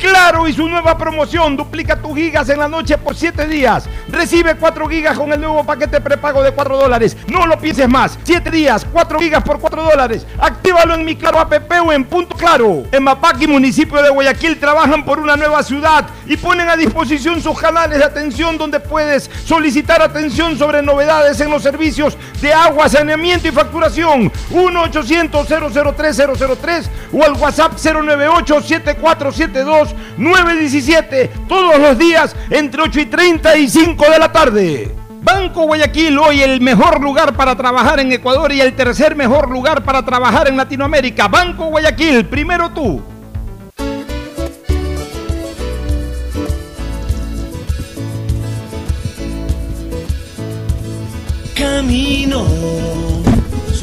Claro y su nueva promoción, duplica tus gigas en la noche por 7 días. Recibe 4 gigas con el nuevo paquete prepago de 4 dólares. No lo pienses más. 7 días, 4 gigas por 4 dólares. Actívalo en mi Claro app o en Punto Claro. En Mapac y municipio de Guayaquil trabajan por una nueva ciudad y ponen a disposición sus canales de atención donde puedes solicitar atención sobre novedades en los servicios de agua, saneamiento y facturación. 1-800-003-003 o al WhatsApp 098-7472 917 todos los días entre 8 y 30 y 5 de la tarde. Banco Guayaquil, hoy el mejor lugar para trabajar en Ecuador y el tercer mejor lugar para trabajar en Latinoamérica. Banco Guayaquil, primero tú. Camino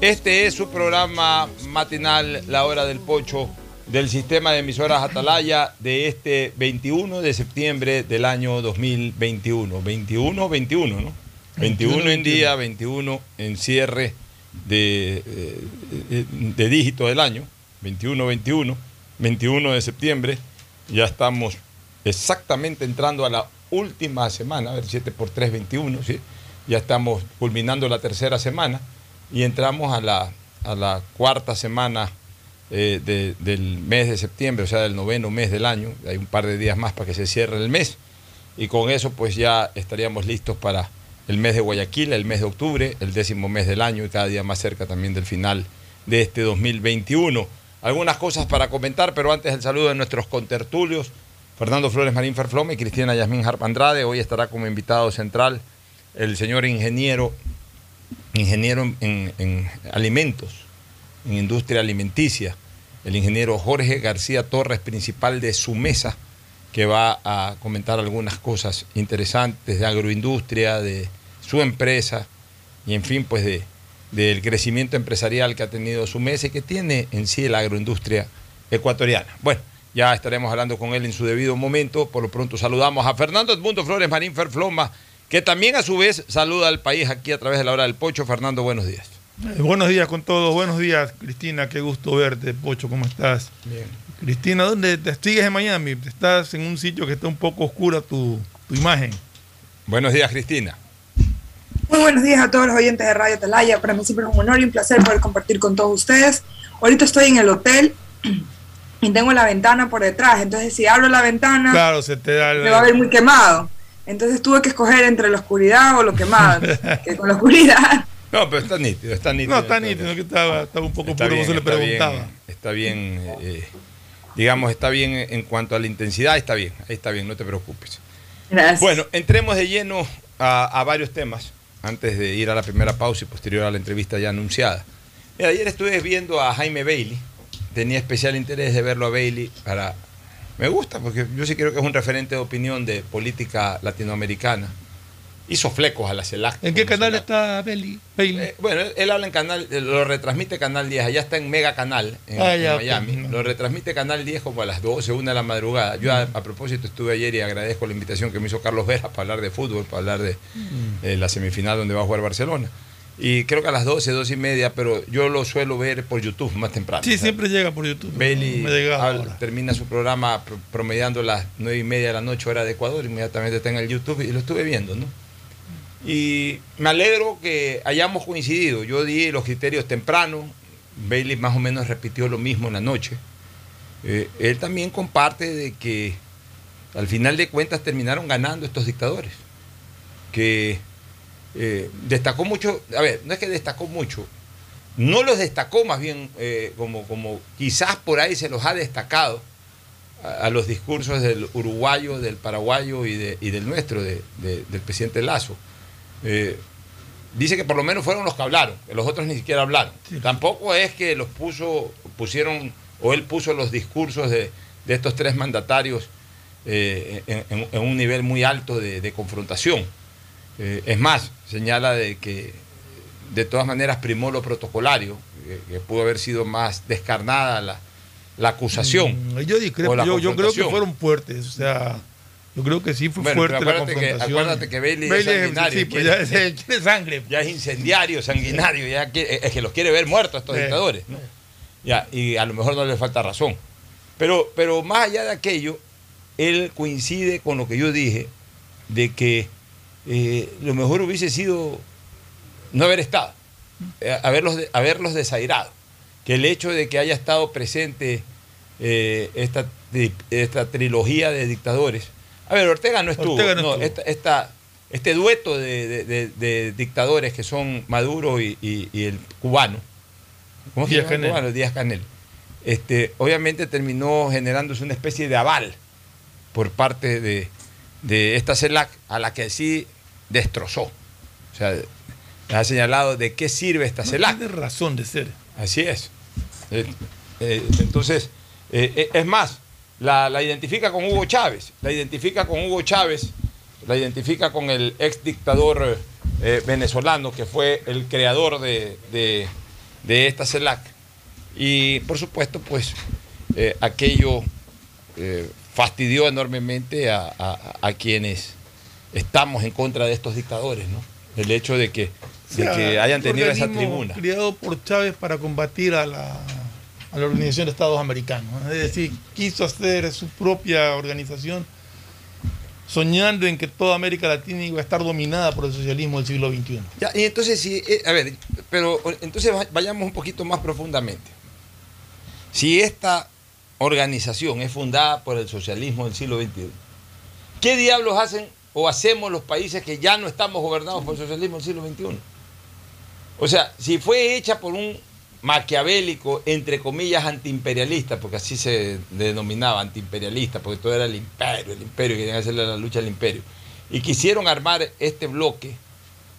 Este es su programa matinal, La Hora del Pocho, del sistema de emisoras Atalaya de este 21 de septiembre del año 2021. 21, 21, ¿no? 21 en día, 21 en cierre de, de, de dígito del año. 21, 21, 21 de septiembre. Ya estamos exactamente entrando a la última semana, a ver, 7 por 3, 21, ¿sí? Ya estamos culminando la tercera semana y entramos a la, a la cuarta semana eh, de, del mes de septiembre, o sea, del noveno mes del año. Hay un par de días más para que se cierre el mes. Y con eso pues ya estaríamos listos para el mes de Guayaquil, el mes de octubre, el décimo mes del año y cada día más cerca también del final de este 2021. Algunas cosas para comentar, pero antes el saludo de nuestros contertulios. Fernando Flores Marín Ferflome y Cristina Yasmín Harp Andrade. Hoy estará como invitado central el señor ingeniero, ingeniero en, en, en alimentos, en industria alimenticia, el ingeniero Jorge García Torres, principal de su mesa, que va a comentar algunas cosas interesantes de agroindustria, de su empresa y en fin, pues de, del crecimiento empresarial que ha tenido su mesa y que tiene en sí la agroindustria ecuatoriana. Bueno, ya estaremos hablando con él en su debido momento. Por lo pronto saludamos a Fernando Edmundo Flores Marín Ferfloma, que también a su vez saluda al país aquí a través de la hora del Pocho. Fernando, buenos días. Eh, buenos días con todos, buenos días Cristina, qué gusto verte, Pocho, ¿cómo estás? Bien. Cristina, ¿dónde te sigues en Miami? Estás en un sitio que está un poco oscura tu, tu imagen. Buenos días, Cristina. Muy buenos días a todos los oyentes de Radio Atalaya. Para mí siempre es un honor y un placer poder compartir con todos ustedes. Ahorita estoy en el hotel y tengo la ventana por detrás, entonces si abro la ventana Claro, se te da me va a ver muy quemado. Entonces tuve que escoger entre la oscuridad o lo quemado, que con la oscuridad. No, pero está nítido, está nítido. No, está nítido, que estaba, estaba un poco Está puro, bien, como se le está bien, preguntaba. está bien, eh, digamos, está bien en cuanto a la intensidad, está bien, ahí está bien, no te preocupes. Gracias. Bueno, entremos de lleno a, a varios temas antes de ir a la primera pausa y posterior a la entrevista ya anunciada. Mira, ayer estuve viendo a Jaime Bailey, tenía especial interés de verlo a Bailey para Me gusta, porque yo sí creo que es un referente de opinión de política latinoamericana. Hizo flecos a la CELAC. ¿En qué canal está Bailey? Bailey? Eh, bueno, él, él habla en canal, eh, lo retransmite Canal 10, allá está en Mega Canal, en, Ah, ya. Miami. Lo retransmite Canal 10 como a las 12, 1 de la madrugada. Yo, a, a propósito, estuve ayer y agradezco la invitación que me hizo Carlos Vera para hablar de fútbol, para hablar de Mm. eh, la semifinal donde va a jugar Barcelona. Y creo que a las 12, 12 y media, pero yo lo suelo ver por YouTube más temprano. sí, siempre llega por YouTube. Bailey Me habla- termina su programa pro- promediando las nueve y media de la noche, hora de Ecuador, inmediatamente está en el YouTube y lo estuve viendo, ¿no? Y me alegro que hayamos coincidido. Yo di los criterios temprano, Bailey más o menos repitió lo mismo en la noche. Eh, él también comparte de que al final de cuentas terminaron ganando estos dictadores. Que eh, destacó mucho, a ver, no es que destacó mucho, no los destacó más bien eh, como, como quizás por ahí se los ha destacado a, a los discursos del uruguayo, del paraguayo y, de- y del nuestro, de- de- del presidente Lazo. Eh, dice que por lo menos fueron los que hablaron, que los otros ni siquiera hablaron. Tampoco es que los puso, pusieron, o él puso los discursos de, estos tres mandatarios eh, en, en- en un nivel muy alto de confrontación. Eh, es más, señala de que de todas maneras primó lo protocolario, que, que pudo haber sido más descarnada la, la acusación. Mm, Yo discrepo, la yo, yo creo que fueron fuertes, o sea, yo creo que sí fue Bueno, fuerte la acuérdate que- confrontación. acuérdate que Bailey es sanguinario, sí, pues quiere- ya es, quiere sangre. Ya es incendiario, sanguinario, ya es que los quiere ver muertos estos Sí. dictadores. ¿no? Ya, y a lo mejor no le falta razón. Pero, pero más allá de aquello, él coincide con lo que yo dije, de que eh, lo mejor hubiese sido no haber estado, eh, haberlos, haberlos desairado. Que el hecho de que haya estado presente eh, esta, esta trilogía de dictadores. A ver, Ortega no estuvo. Ortega no no, estuvo. esta- esta- este dueto de, de- de- de dictadores que son Maduro y, y- y el cubano. ¿Cómo se Díaz llama el Canel. cubano? Díaz Canel. Este, obviamente terminó generándose una especie de aval por parte de, de esta CELAC a la que sí destrozó. O sea, ha señalado de qué sirve esta No CELAC. tiene razón de ser. Así es. Eh, eh, entonces, eh, es más, la, la identifica con Hugo Chávez, la identifica con Hugo Chávez, la identifica con el ex dictador venezolano que fue el creador de, de- de esta CELAC. Y por supuesto, pues aquello fastidió enormemente a, a- a quienes estamos en contra de estos dictadores, ¿no? El hecho de que, O de sea, que hayan tenido esa tribuna. Creado por Chávez para combatir a la, a la Organización de Estados Americanos. ¿no? Es decir, quiso hacer su propia organización soñando en que toda América Latina iba a estar dominada por el socialismo del siglo XXI. Ya, y entonces, si, eh, a ver, pero entonces va- vayamos un poquito más profundamente. Si esta organización es fundada por el socialismo del siglo XXI, ¿qué diablos hacen o hacemos los países que ya no estamos gobernados por el socialismo del siglo XXI? O sea, si fue hecha por un maquiavélico, entre comillas, antiimperialista, porque así se denominaba, antiimperialista, porque todo era el imperio, el imperio, querían hacerle la lucha al imperio, y quisieron armar este bloque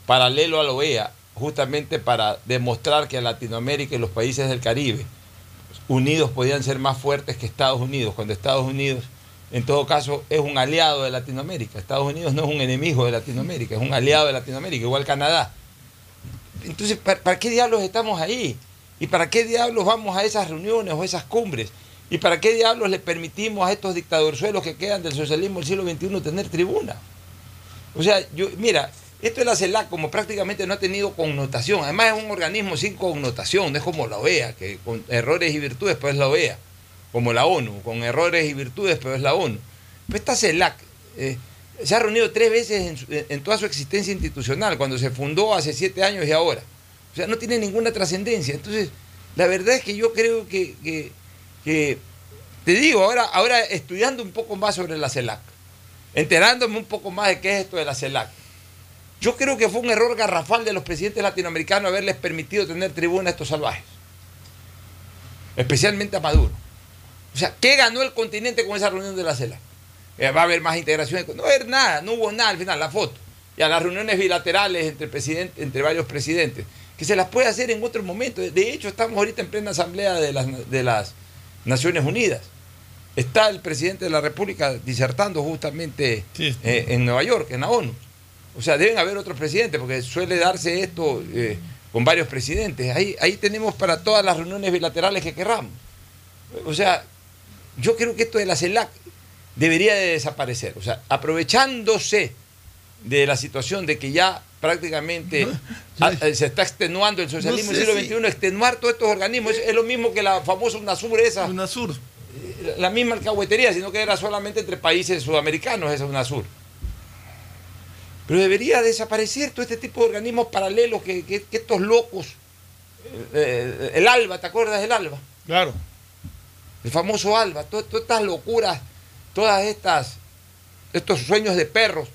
paralelo a la OEA, justamente para demostrar que Latinoamérica y los países del Caribe unidos podían ser más fuertes que Estados Unidos, cuando Estados Unidos, en todo caso, es un aliado de Latinoamérica. Estados Unidos no es un enemigo de Latinoamérica, es un aliado de Latinoamérica, igual Canadá. Entonces, ¿para, qué diablos estamos ahí? ¿Y para qué diablos vamos a esas reuniones o esas cumbres? ¿Y para qué diablos le permitimos a estos dictadorzuelos que quedan del socialismo del siglo XXI tener tribuna? O sea, yo, mira, esto de la CELAC como prácticamente no ha tenido connotación. Además es un organismo sin connotación, no es como la OEA, que con errores y virtudes, pues es la OEA. Como la ONU, con errores y virtudes, pero es la ONU. Pero esta CELAC eh, se ha reunido tres veces en, toda su existencia institucional, cuando se fundó hace siete años y ahora. O sea, no tiene ninguna trascendencia. Entonces, la verdad es que yo creo que- te digo, ahora, ahora estudiando un poco más sobre la CELAC, enterándome un poco más de qué es esto de la CELAC, yo creo que fue un error garrafal de los presidentes latinoamericanos haberles permitido tener tribuna a estos salvajes. Especialmente a Maduro. O sea, ¿qué ganó el continente con esa reunión de la CELAC? Eh, va a haber más integración. No haber nada, no hubo nada al final, la foto. Y a las reuniones bilaterales entre, presidente, entre varios presidentes, que se las puede hacer en otro momento. De hecho, estamos ahorita en plena asamblea de las, de las Naciones Unidas. está el presidente de la República disertando justamente sí. eh, en Nueva York, en la ONU. O sea, deben haber otros presidentes, porque suele darse esto eh, con varios presidentes. Ahí, ahí tenemos para todas las reuniones bilaterales que querramos. O sea, yo creo que esto de la CELAC debería de desaparecer. O sea, aprovechándose de la situación de que ya prácticamente eh, se está extenuando el socialismo No del sé siglo si- XXI, extenuar todos estos organismos. Es, es lo mismo que la famosa UNASUR esa, UNASUR. la misma alcahuetería, sino que era solamente entre países sudamericanos esa UNASUR. Pero debería desaparecer todo este tipo de organismos paralelos que, que- que estos locos, eh, el ALBA, ¿te acuerdas del ALBA? Claro. El famoso Alba, to- todas, estas locuras, todas estas, estos sueños de perros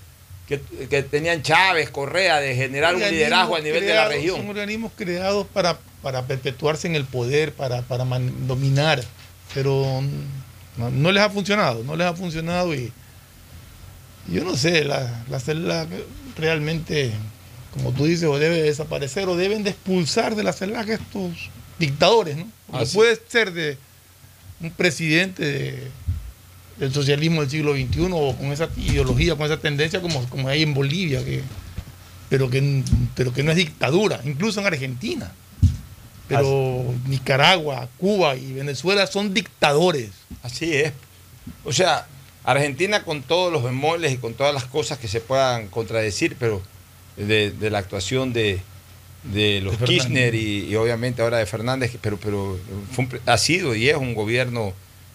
que, que tenían Chávez, Correa, de generar un liderazgo a nivel de la creados- Son región. organismos creados para, para perpetuarse en el poder, para, para man- dominar, pero no, no les ha funcionado, no les ha funcionado y yo no sé, la, la realmente, como tú dices, o debe desaparecer o deben de expulsar de la CELAC estos dictadores, ¿no? Porque puede ser de un presidente de- del socialismo del siglo XXI o con esa ideología, con esa tendencia como, como hay en Bolivia, que, pero, que, pero que no es dictadura, incluso en Argentina. Pero Nicaragua, Cuba y Venezuela son dictadores. Así es. O sea, Argentina con todos los bemoles y con todas las cosas que se puedan contradecir, pero de, de la actuación de, de los De. Kirchner y, y obviamente ahora de Fernández, pero, pero fue un pre- ha sido y es un gobierno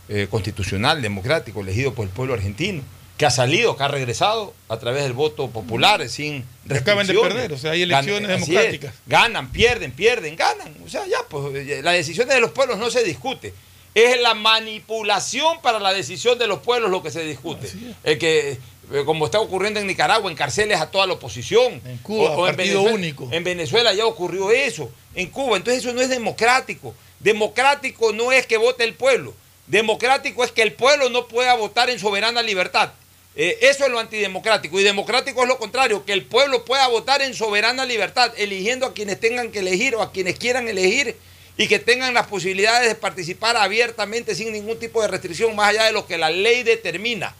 eh, constitucional, democrático, elegido por el pueblo argentino, que ha salido, que ha regresado a través del voto popular sin Que acaban de perder, o sea, hay elecciones Gan- democráticas. es. Ganan, pierden, pierden, ganan. O sea, ya, pues eh, las decisiones de los pueblos no se discute. Es la manipulación para la decisión de los pueblos lo que se discute. Eh, que, como está ocurriendo en Nicaragua, encarceles a toda la oposición. En Cuba, partido Venezuela, único. En Venezuela ya ocurrió eso. En Cuba, entonces eso no es democrático. Democrático no es que vote el pueblo. Democrático es que el pueblo no pueda votar en soberana libertad. Eh, eso es lo antidemocrático. Y democrático es lo contrario, que el pueblo pueda votar en soberana libertad, eligiendo a quienes tengan que elegir o a quienes quieran elegir y que tengan las posibilidades de participar abiertamente sin ningún tipo de restricción más allá de lo que la ley determina.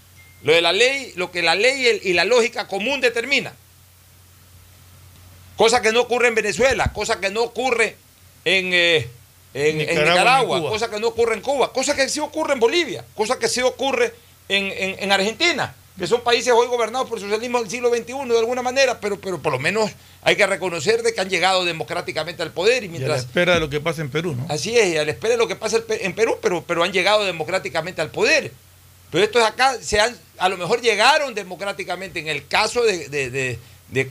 Lo de la ley, lo que la ley y la lógica común determina. Cosa que no ocurre en Venezuela, cosa que no ocurre en, eh, en- en Nicaragua, Nicaragua, ni Cuba. cosa que no ocurre en Cuba, cosa que sí ocurre en Bolivia, cosa que sí ocurre en, en- en Argentina, que son países hoy gobernados por el socialismo del siglo XXI de alguna manera, pero, pero por lo menos hay que reconocer de que han llegado democráticamente al poder y Y a la mientras... espera de lo que pasa en Perú, ¿no? Así es, y a la espera de lo que pasa en en Perú, pero, pero han llegado democráticamente al poder. Pero estos acá se han, a lo mejor llegaron democráticamente en el caso de,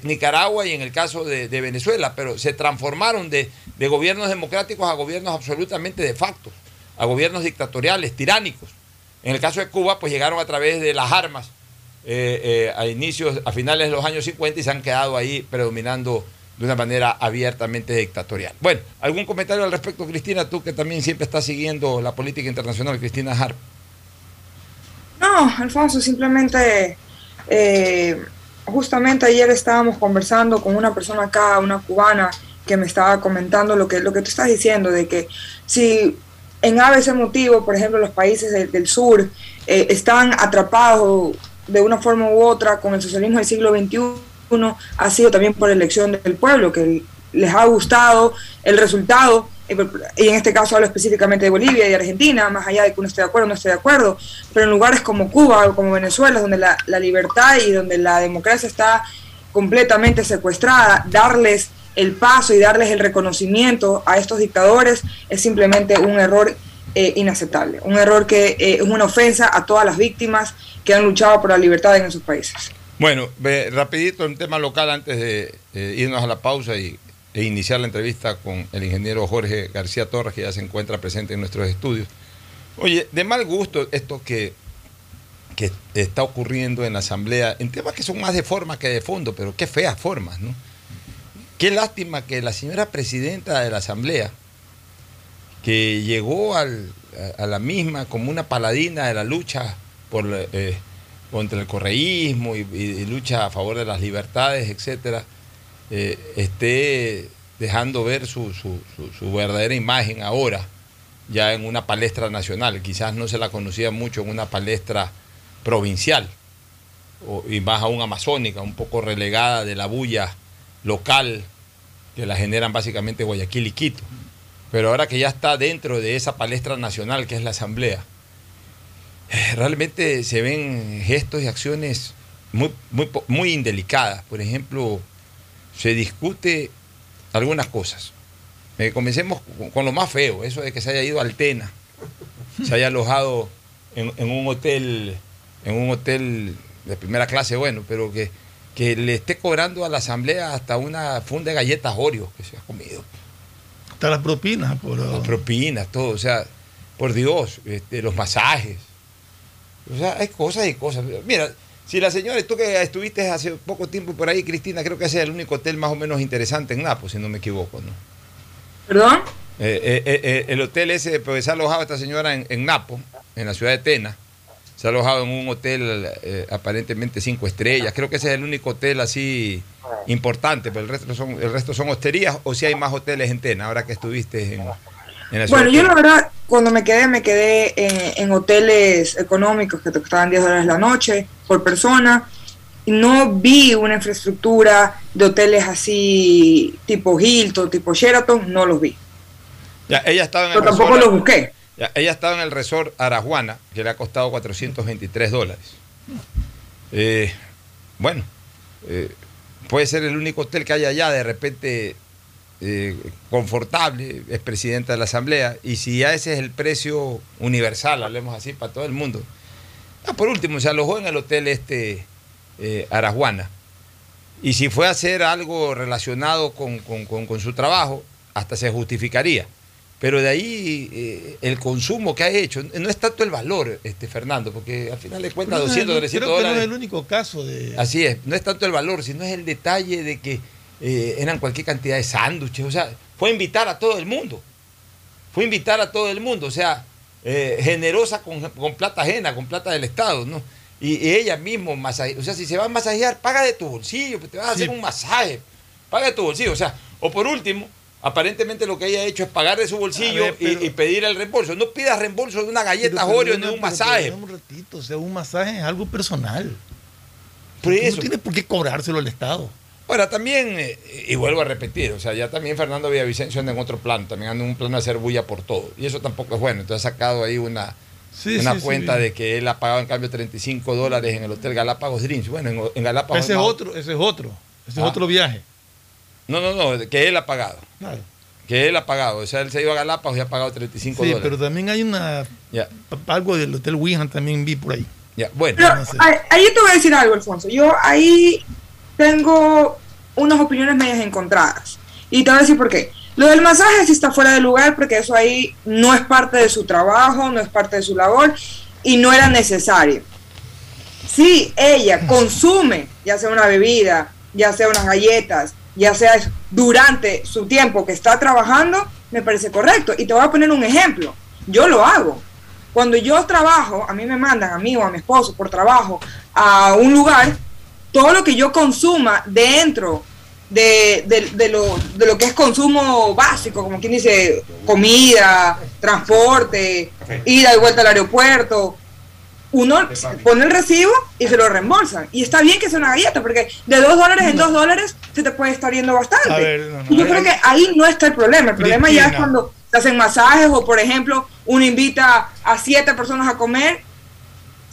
Nicaragua y en el caso de, Venezuela, pero se transformaron de, de gobiernos democráticos a gobiernos absolutamente de facto, a gobiernos dictatoriales, tiránicos. En el caso de Cuba, pues llegaron a través de las armas eh, eh, a inicios, a finales de los años 50 y se han quedado ahí predominando de una manera abiertamente dictatorial. Bueno, ¿algún comentario al respecto, Cristina? Tú que también siempre estás siguiendo la política internacional, Cristina Harp. No, Alfonso, simplemente, eh, justamente ayer estábamos conversando con una persona acá, una cubana, que me estaba comentando lo que, lo que tú estás diciendo, de que si en ABC motivo, por ejemplo, los países del, sur eh, están atrapados de una forma u otra con el socialismo del siglo XXI, ha sido también por elección del pueblo, que les ha gustado el resultado, eh, y en este caso hablo específicamente de Bolivia y de Argentina, más allá de que uno esté de acuerdo o no esté de acuerdo, pero en lugares como Cuba o como Venezuela, donde la, libertad y donde la democracia está completamente secuestrada, darles el paso y darles el reconocimiento a estos dictadores es simplemente un error eh, inaceptable, un error que eh, es una ofensa a todas las víctimas que han luchado por la libertad en esos países. Bueno, ve, rapidito un tema local antes de irnos a la pausa y, e iniciar la entrevista con el ingeniero Jorge García Torres, que ya se encuentra presente en nuestros estudios. Oye, de mal gusto esto que, que está ocurriendo en la Asamblea, en temas que son más de forma que de fondo, pero qué feas formas, ¿no? Qué lástima que la señora presidenta de la Asamblea, que llegó al- a, la misma como una paladina de la lucha por, eh, contra el correísmo y- y lucha a favor de las libertades, etcétera, eh, esté dejando ver su, su- su- verdadera imagen ahora ya en una palestra nacional. Quizás no se la conocía mucho en una palestra provincial o- y más aún amazónica, un poco relegada de la bulla local que la generan básicamente Guayaquil y Quito. Pero ahora que ya está dentro de esa palestra nacional que es la Asamblea, realmente se ven gestos y acciones muy, muy, muy indelicadas. Por ejemplo, se discute algunas cosas. Eh, comencemos con, lo más feo, eso de que se haya ido a Altena, se haya alojado en, en un hotel, en un hotel de primera clase, bueno, pero que, que le esté cobrando a la asamblea hasta una funda de galletas Oreo que se ha comido. Hasta las propinas. Por, Las propinas, todo, o sea, por Dios, este, los masajes. O sea, hay cosas y cosas. Mira, si la señora, tú que estuviste hace poco tiempo por ahí, Cristina, creo que ese es el único hotel más o menos interesante en Napo, si no me equivoco, ¿no? ¿Perdón? Eh, eh, eh, el hotel ese, pues se ha alojado esta señora en, en Napo, en la ciudad de Tena. Se ha alojado en un hotel aparentemente cinco estrellas. Creo que ese es el único hotel así importante, pero el resto son, el resto son hosterías o si hay más hoteles en Tena, ahora que estuviste en, Bueno, yo la verdad, cuando me quedé, me quedé en, en hoteles económicos que te costaban 10 dólares la noche por persona. No vi una infraestructura de hoteles así, tipo Hilton, tipo Sheraton, no los vi. Ya, ella estaba en el Pero tampoco resort- los busqué. ya, ella estaba en el resort Arajuana, que le ha costado 423 dólares. Eh, bueno, eh, puede ser el único hotel que hay allá, de repente eh, confortable, es presidenta de la asamblea, y si ya ese es el precio universal, hablemos así, para todo el mundo. Ah, por último, se alojó en el hotel este eh, Arajuana. Y si fue a hacer algo relacionado con, con- con- con su trabajo, hasta se justificaría. Pero de ahí eh, el consumo que ha hecho, no es tanto el valor, este Fernando, porque al final le cuenta Pero no es 200, el- 300 creo que no dólares. es el único caso de. Así es, no es tanto el valor, sino es el detalle de que eh, eran cualquier cantidad de sándwiches. O sea, fue invitar a todo el mundo. Fue invitar a todo el mundo, o sea, eh, generosa con, con plata ajena, con plata del Estado, ¿no? Y, y ella mismo, masaje, o sea, si se va a masajear, paga de tu bolsillo, pues te vas a hacer Sí. un masaje, paga de tu bolsillo. O sea, o por último, aparentemente lo que ella ha hecho es pagar de su bolsillo A ver, pero- y, y pedir el reembolso. No pidas reembolso de una galleta Pero Oreo ni de un masaje. Un ratito, o sea, un masaje es algo personal. Por Tú eso. No tienes por qué cobrárselo al Estado. Ahora, también, eh, y vuelvo a repetir, o sea, ya también Fernando Villavicencio anda en otro plano, también anda en un plano de hacer bulla por todo. Y eso tampoco es bueno. Entonces ha sacado ahí una, Sí, una sí, sí, cuenta sí. de que él ha pagado en cambio 35 dólares en el Hotel Galápagos Dreams. Bueno, en, en Galápagos... Ese es no- otro, ese es otro. Ese es Ah. otro viaje. No, no, no, que él ha pagado. Claro. Que él ha pagado. O sea, él se iba a Galápagos y ha pagado 35 Sí, dólares. pero también hay una. Ya, Algo del Hotel Wihan también vi por ahí. ya. Bueno, Pero no sé. ahí, ahí te voy a decir algo, Alfonso. Yo ahí tengo unas opiniones medias encontradas. Y te voy a decir por qué. Lo del masaje sí está fuera de lugar porque eso ahí no es parte de su trabajo, no es parte de su labor y no era necesario. Si ella consume, ya sea una bebida, ya sea unas galletas, ya sea durante su tiempo que está trabajando, me parece correcto. Y te voy a poner un ejemplo. Yo lo hago. Cuando yo trabajo, a mí me mandan, a mí o a mi esposo por trabajo, a un lugar, todo lo que yo consuma dentro de, de- de lo, de lo que es consumo básico, como quien dice, comida, transporte, ida y vuelta al aeropuerto, uno pone el recibo y se lo reembolsan. Y está bien que sea una galleta, porque de dos dólares en dos dólares se te puede estar yendo bastante. A ver, no, no, y yo creo que ahí no está el problema. El problema ya es cuando se hacen masajes o, por ejemplo, uno invita a siete personas a comer.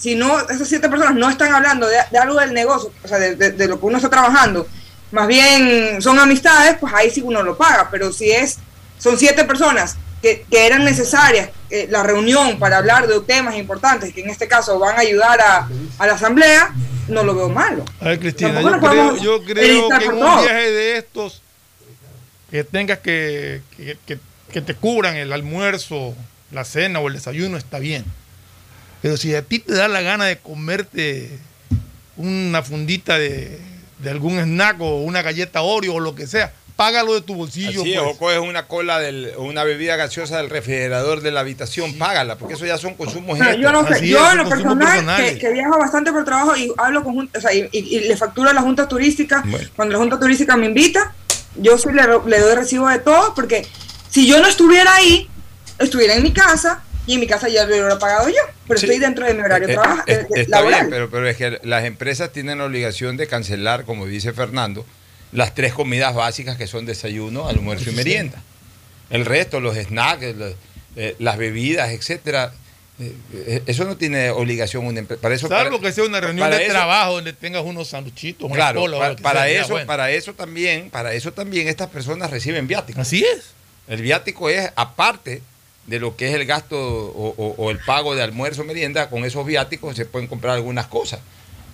Si no, esas siete personas no están hablando de, de algo del negocio, o sea, de, de- de lo que uno está trabajando, más bien son amistades, pues ahí sí uno lo paga. Pero si es, son siete personas que, que eran necesarias eh, la reunión para hablar de temas importantes, que en este caso van a ayudar a, a la asamblea, no lo veo malo. A ver, Cristina, yo creo, yo que en un todo. viaje de estos que tengas que, que, que- que te cubran el almuerzo, la cena o el desayuno está bien. Pero si a ti te da la gana de comerte una fundita de, de algún snack o una galleta Oreo o lo que sea, págalo de tu bolsillo. Así es, pues. o coges una cola del, o una bebida gaseosa del refrigerador de la habitación, págala, porque eso ya son consumos Pero extras. yo no sé, Así yo es, en lo personal, que, que viajo bastante por trabajo y hablo con o sea, y, y- y le facturo a la junta turística, Bueno. cuando la junta turística me invita, yo sí le, le doy recibo de todo, porque si yo no estuviera ahí, estuviera en mi casa y en mi casa ya lo hubiera pagado yo, pero Sí. estoy dentro de mi horario Eh, trabaja- eh, eh, eh, Está laboral. bien, pero, pero es que las empresas tienen la obligación de cancelar, como dice Fernando, las tres comidas básicas que son desayuno, almuerzo y merienda. El resto, los snacks, los, eh, las bebidas, etcétera, eso no tiene obligación una empresa. Para eso, Salvo para- que sea una reunión para de eso- trabajo donde tengas unos sanduchitos, una Claro, cola para, sea, ya, eso, bueno. para eso también, para eso también estas personas reciben viáticos. Así es. El viático es aparte de lo que es el gasto o, o- o el pago de almuerzo, merienda, con esos viáticos se pueden comprar algunas cosas.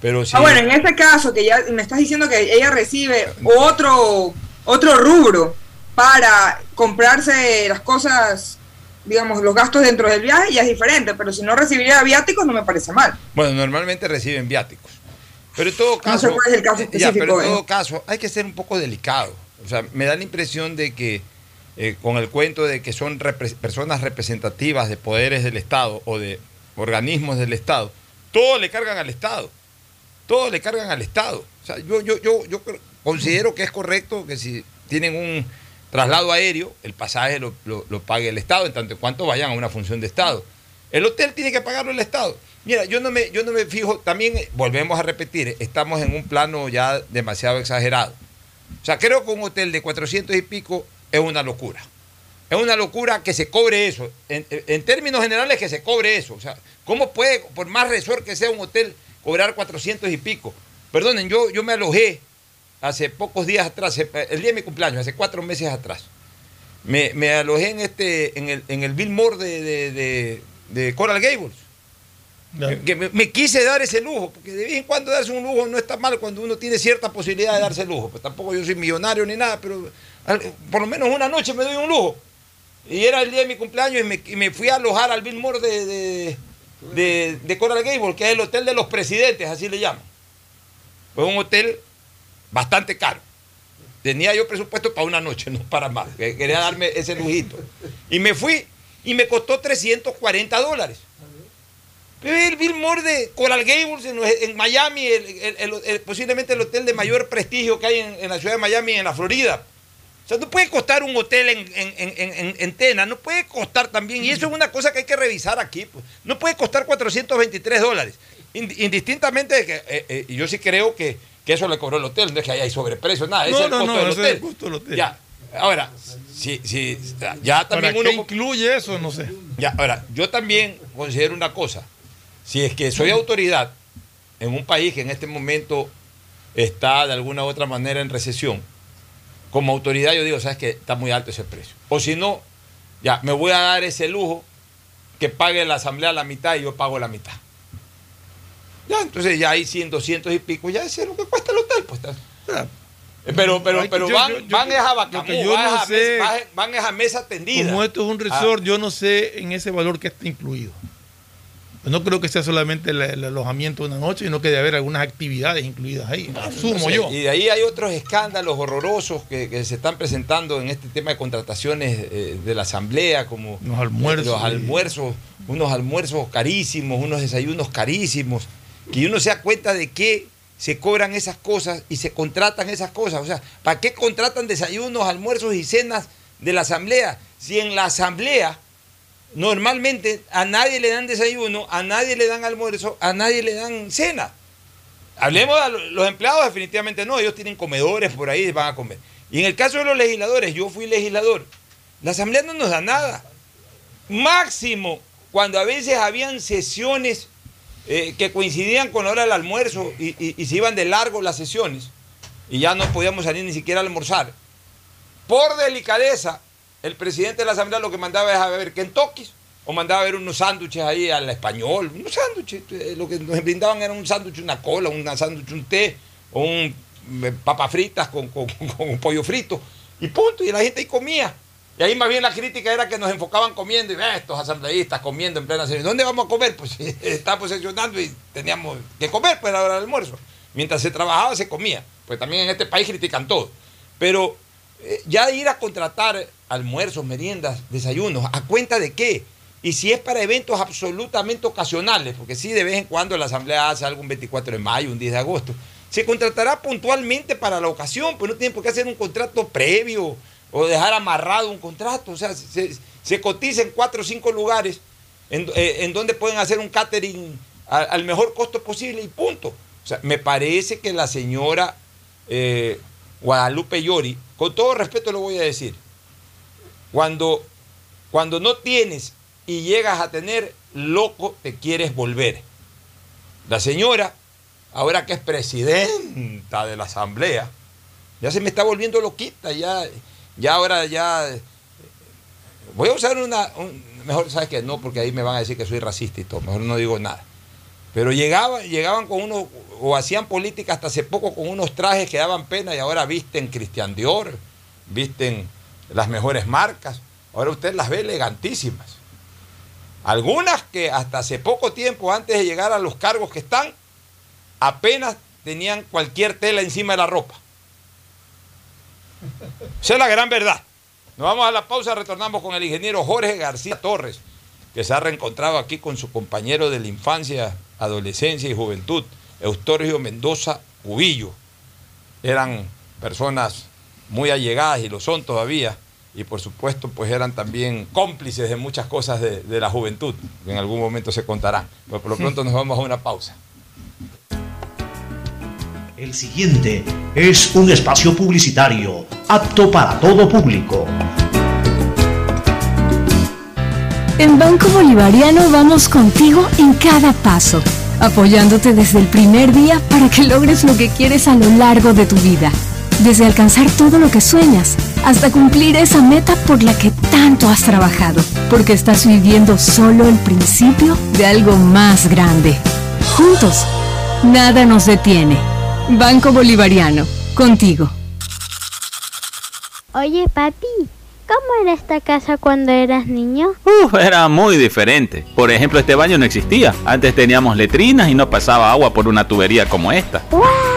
Pero si Ah, bueno, en este caso que ya me estás diciendo que ella recibe otro, otro rubro para comprarse las cosas, digamos, los gastos dentro del viaje, ya es diferente, pero si no recibiría viáticos no me parece mal. Bueno, normalmente reciben viáticos. Pero en todo No caso. sé cuál es el caso ya, pero específico, en todo ¿eh? caso, hay que ser un poco delicado. O sea, me da la impresión de que eh, con el cuento de que son personas representativas de poderes del Estado o de organismos del Estado, todo le cargan al Estado. Todo le cargan al Estado. O sea, yo, yo, yo, yo considero que es correcto que si tienen un traslado aéreo, el pasaje lo, lo- lo pague el Estado, en tanto en cuanto vayan a una función de Estado. El hotel tiene que pagarlo el Estado. Mira, yo no me, yo no me fijo, también eh, volvemos a repetir, estamos en un plano ya demasiado exagerado. O sea, creo que un hotel de 400 y pico es una locura. Es una locura que se cobre eso. En, en términos generales, que se cobre eso. O sea, ¿cómo puede, por más resort que sea un hotel, cobrar 400 y pico? Perdonen, yo, yo me alojé hace pocos días atrás, el día de mi cumpleaños, hace cuatro meses atrás. Me, me alojé en, este, en, el, en el Billmore de, de, de- de Coral Gables. Que me, me quise dar ese lujo, porque de vez en cuando darse un lujo no está mal cuando uno tiene cierta posibilidad de darse lujo. Pues tampoco yo soy millonario ni nada, pero por lo menos una noche me doy un lujo. Y era el día de mi cumpleaños y me, fui a alojar al Billmore de, de, Coral Gables, que es el hotel de los presidentes, así le llaman. Fue un hotel bastante caro. Tenía yo presupuesto para una noche, no para más. que Quería darme ese lujito. Y me fui y me costó 340 dólares. El Billmore de Coral Gables en, Miami, posiblemente el hotel de mayor prestigio que hay en, en la ciudad de Miami, en la Florida. O sea, no puede costar un hotel en, en, en, en- en Tena, no puede costar también, y eso es una cosa que hay que revisar aquí, pues. no puede costar 423 dólares. Ind- Indistintamente de que, eh, eh, yo sí creo que, que eso le cobró el hotel, no es que haya sobreprecio, nada, No, es el no, costo no, del hotel. el costo del hotel. Ya, ahora, si, si, ya ¿Para también qué uno... incluye eso? No sé. Ya, ahora, yo también considero una cosa. Si es que soy autoridad en un país que en este momento está de alguna u otra manera en recesión, como autoridad yo digo, sabes que está muy alto ese precio. O si no, ya, me voy a dar ese lujo que pague la asamblea la mitad y yo pago la mitad. Ya, entonces ya hay 100, 200 y pico, ya es lo que cuesta el hotel. Pues, Eh, Pero, pero, pero yo- van, yo- yo- van es a Bacamú, van, no a mesa, van- van es a mesa tendida. Como esto es un Ah. resort, yo no sé en ese valor que está incluido. Pues no creo que sea solamente el, el alojamiento de una noche, sino que debe haber algunas actividades incluidas ahí. Asumo No sé, yo. Y de ahí hay otros escándalos horrorosos que, que se están presentando en este tema de contrataciones eh, de la asamblea, como Los almuerzos. los almuerzos, unos almuerzos carísimos, unos desayunos carísimos, que uno se da cuenta de que se cobran esas cosas y se contratan esas cosas. O sea, ¿para qué contratan desayunos, almuerzos y cenas de la asamblea? Si en la asamblea normalmente a nadie le dan desayuno, a nadie le dan almuerzo, a nadie le dan cena. Hablemos lo- los empleados, definitivamente no, ellos tienen comedores por ahí, van a comer. Y en el caso de los legisladores, yo fui legislador, la asamblea no nos da nada. Máximo, cuando a veces habían sesiones eh, que coincidían con la hora del almuerzo y, y- y se iban de largo las sesiones, y ya no podíamos salir ni siquiera a almorzar. Por delicadeza, el presidente de la asamblea lo que mandaba es a ver Kentucky o mandaba a ver unos sándwiches ahí al español, unos sándwiches, eh, lo que nos brindaban era un sándwich, una cola, un sándwich, un té, o un eh, papas fritas con, con, un pollo frito, y punto, y la gente ahí comía. Y ahí más bien la crítica era que nos enfocaban comiendo, y "Ve, estos asambleístas comiendo en plena sesión. ¿Dónde vamos a comer? Pues estábamos sesionando y teníamos que comer pues a la hora del almuerzo. Mientras se trabajaba, se comía. Pues también en este país critican todo. Pero eh, ya ir a contratar almuerzos, meriendas, desayunos, ¿a cuenta de qué? Y si es para eventos absolutamente ocasionales, porque sí, de vez en cuando la Asamblea hace algo un 24 de mayo, un 10 de agosto, se contratará puntualmente para la ocasión, pues no tiene por qué hacer un contrato previo o dejar amarrado un contrato. O sea, se, se cotiza en cuatro o cinco lugares en, eh, donde pueden hacer un catering al mejor costo posible y punto. O sea, me parece que la señora eh, Guadalupe Llori, con todo respeto lo voy a decir, cuando, cuando no tienes y llegas a tener, loco te quieres volver. La señora, ahora que es presidenta de la asamblea, ya se me está volviendo loquita, ya, ya ahora ya... Voy a usar una... un- mejor, ¿sabes qué? No, porque ahí me van a decir que soy racista y todo, mejor no digo nada. Pero llegaba, llegaban con unos, o hacían política hasta hace poco con unos trajes que daban pena y ahora visten Christian Dior, visten las mejores marcas. Ahora usted las ve elegantísimas. Algunas que hasta hace poco tiempo, antes de llegar a los cargos que están, apenas tenían cualquier tela encima de la ropa. Esa es la gran verdad. Nos vamos a la pausa, retornamos con el ingeniero Jorge García Torres, que se ha reencontrado aquí con su compañero de la infancia, adolescencia y juventud, Eustorgio Mendoza Cubillo. Eran personas muy allegadas y lo son todavía, y por supuesto pues eran también cómplices de muchas cosas de, de la juventud, que en algún momento se contarán. Pero por lo pronto nos vamos a una pausa. El siguiente es un espacio publicitario apto para todo público. En Banco Bolivariano vamos contigo en cada paso, apoyándote desde el primer día para que logres lo que quieres a lo largo de tu vida. Desde alcanzar todo lo que sueñas hasta cumplir esa meta por la que tanto has trabajado, porque estás viviendo solo el principio de algo más grande. Juntos, nada nos detiene. Banco Bolivariano, contigo. Oye, papi, ¿cómo era esta casa cuando eras niño? Uf, era muy diferente. Por ejemplo, este baño no existía. Antes teníamos letrinas y no pasaba agua por una tubería como esta. ¡Wow!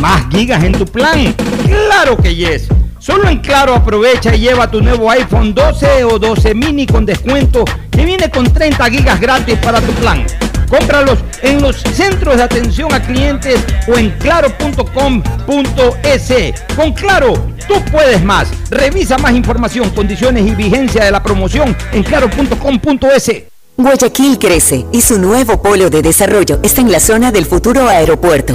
¿Más gigas en tu plan? Claro que yes. Solo en Claro aprovecha y lleva tu nuevo iPhone 12 o 12 mini con descuento que viene con 30 gigas gratis para tu plan. Cómpralos en los centros de atención a clientes o en claro.com.es. Con Claro, tú puedes más. Revisa más información, condiciones y vigencia de la promoción en claro.com.es. Guayaquil crece y su nuevo polo de desarrollo está en la zona del futuro aeropuerto.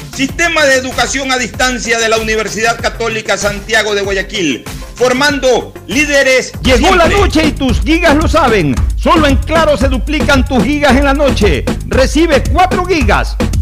Sistema de educación a distancia de la Universidad Católica Santiago de Guayaquil, formando líderes. Llegó la noche y tus gigas lo saben. Solo en Claro se duplican tus gigas en la noche. Recibe 4 gigas,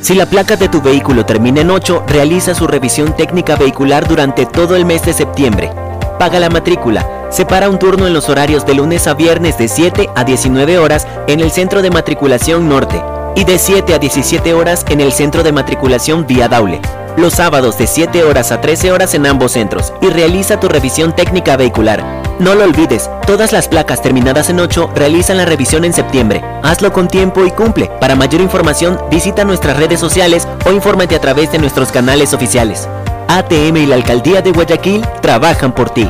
Si la placa de tu vehículo termina en 8, realiza su revisión técnica vehicular durante todo el mes de septiembre. Paga la matrícula. Separa un turno en los horarios de lunes a viernes de 7 a 19 horas en el Centro de Matriculación Norte y de 7 a 17 horas en el Centro de Matriculación Vía Daule. Los sábados de 7 horas a 13 horas en ambos centros y realiza tu revisión técnica vehicular. No lo olvides, todas las placas terminadas en 8 realizan la revisión en septiembre. Hazlo con tiempo y cumple. Para mayor información, visita nuestras redes sociales o infórmate a través de nuestros canales oficiales. ATM y la Alcaldía de Guayaquil trabajan por ti.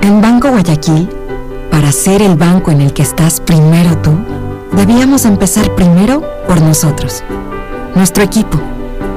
En Banco Guayaquil, para ser el banco en el que estás primero tú, debíamos empezar primero por nosotros, nuestro equipo,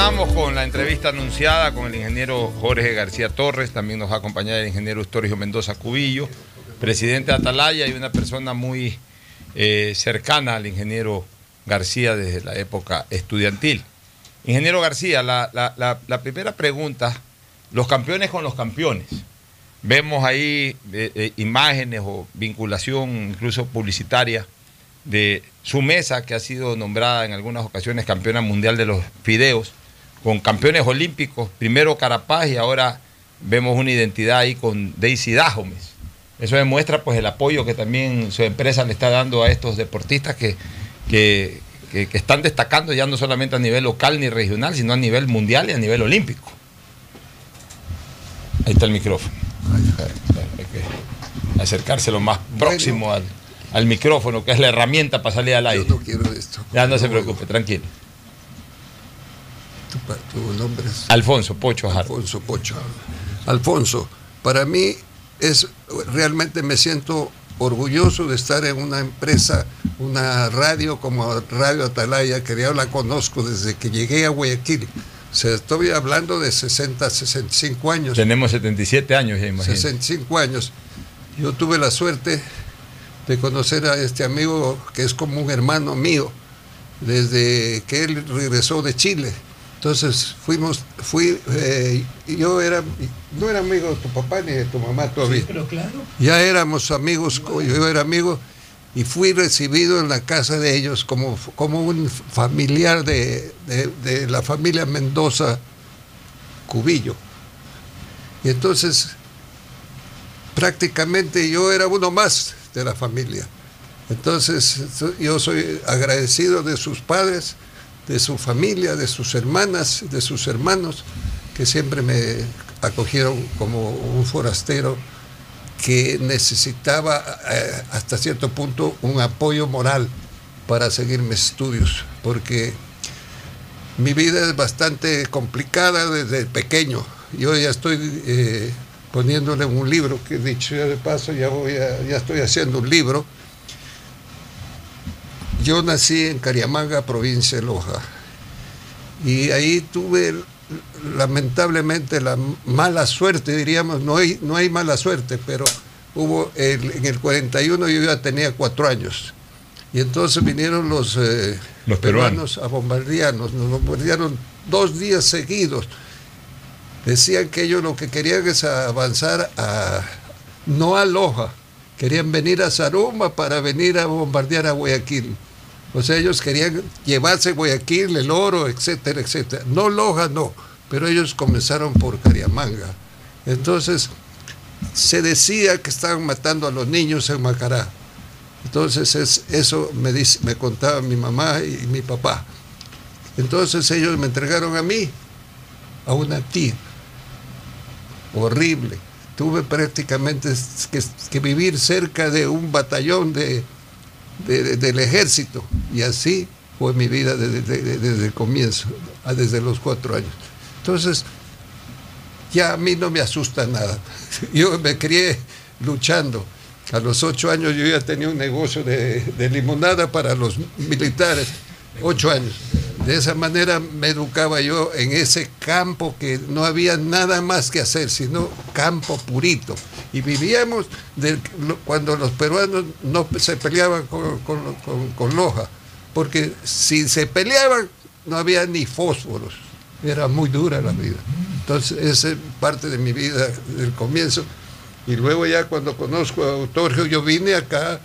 Retornamos con la entrevista anunciada con el ingeniero Jorge García Torres. También nos va a acompañar el ingeniero Estorgio Mendoza Cubillo, presidente de Atalaya y una persona muy eh, cercana al ingeniero García desde la época estudiantil. Ingeniero García, la primera pregunta, los campeones con los campeones. Vemos ahí eh, eh, imágenes o vinculación incluso publicitaria de su mesa, que ha sido nombrada en algunas ocasiones campeona mundial de los fideos, con campeones olímpicos, primero Carapaz y ahora vemos una identidad ahí con Daisy Dajomes. Eso demuestra pues el apoyo que también su empresa le está dando a estos deportistas que, que- que- que están destacando ya no solamente a nivel local ni regional, sino a nivel mundial y a nivel olímpico. Ahí está el micrófono. Hay que acercarse lo más próximo al, al micrófono, que es la herramienta para salir al aire. no quiero esto. Ya no se preocupe, tranquilo. Tu, nombre es Alfonso Pocho. Alfonso Pocho. Alfonso, para mí es realmente me siento orgulloso de estar en una empresa, una radio como Radio Atalaya, que yo la conozco desde que llegué a Guayaquil. O sea, estoy hablando de 60, 65 años. Tenemos 77 años, ya imagino. 65 años. Yo tuve la suerte de conocer a este amigo que es como un hermano mío desde que él regresó de Chile. Entonces fuimos, fui, eh, yo era, no era amigo de tu papá ni de tu mamá todavía. pero claro. Ya éramos amigos, yo era amigo y fui recibido en la casa de ellos como, como un familiar de, de- de la familia Mendoza Cubillo. Y entonces prácticamente yo era uno más de la familia. Entonces yo soy agradecido de sus padres, de su familia, de sus hermanas, de sus hermanos, que siempre me acogieron como un forastero que necesitaba eh, hasta cierto punto un apoyo moral para seguir mis estudios, porque mi vida es bastante complicada desde pequeño. Yo ya estoy eh, poniéndole un libro, que dicho ya de paso, ya, voy a- ya estoy haciendo un libro. Yo nací en Cariamanga, provincia de Loja, y ahí tuve lamentablemente la mala suerte, diríamos, no hay, no hay mala suerte, pero hubo el- en el 41 yo ya tenía cuatro años. Y entonces vinieron los, eh, Los peruanos a bombardearnos, nos bombardearon dos días seguidos. Decían que ellos lo que querían es avanzar a, no a Loja, querían venir a Zaruma para venir a bombardear a Guayaquil. O sea, ellos querían llevarse Guayaquil, el oro, etcétera, etcétera. No Loja, no, pero ellos comenzaron por Cariamanga. Entonces, se decía que estaban matando a los niños en Macará. Entonces, es, eso me, dice, me contaba mi mamá y mi papá. Entonces, ellos me entregaron a mí, a una tía. Horrible. Tuve prácticamente que, que vivir cerca de un batallón de, de- del ejército. Y así fue mi vida desde, desde- el comienzo, desde los cuatro años. Entonces, ya a mí no me asusta nada. Yo me crié luchando. A los ocho años yo ya tenía un negocio de limonada para los militares. Ocho años. De esa manera me educaba yo en ese campo que no había nada más que hacer, sino campo purito. Y vivíamos de- cuando los peruanos no se peleaban con, con- con- con Loja, porque si se peleaban no había ni fósforos. Era muy dura la vida. Entonces, esa es parte de mi vida del comienzo. Y luego ya cuando conozco a Autorgio, yo vine acá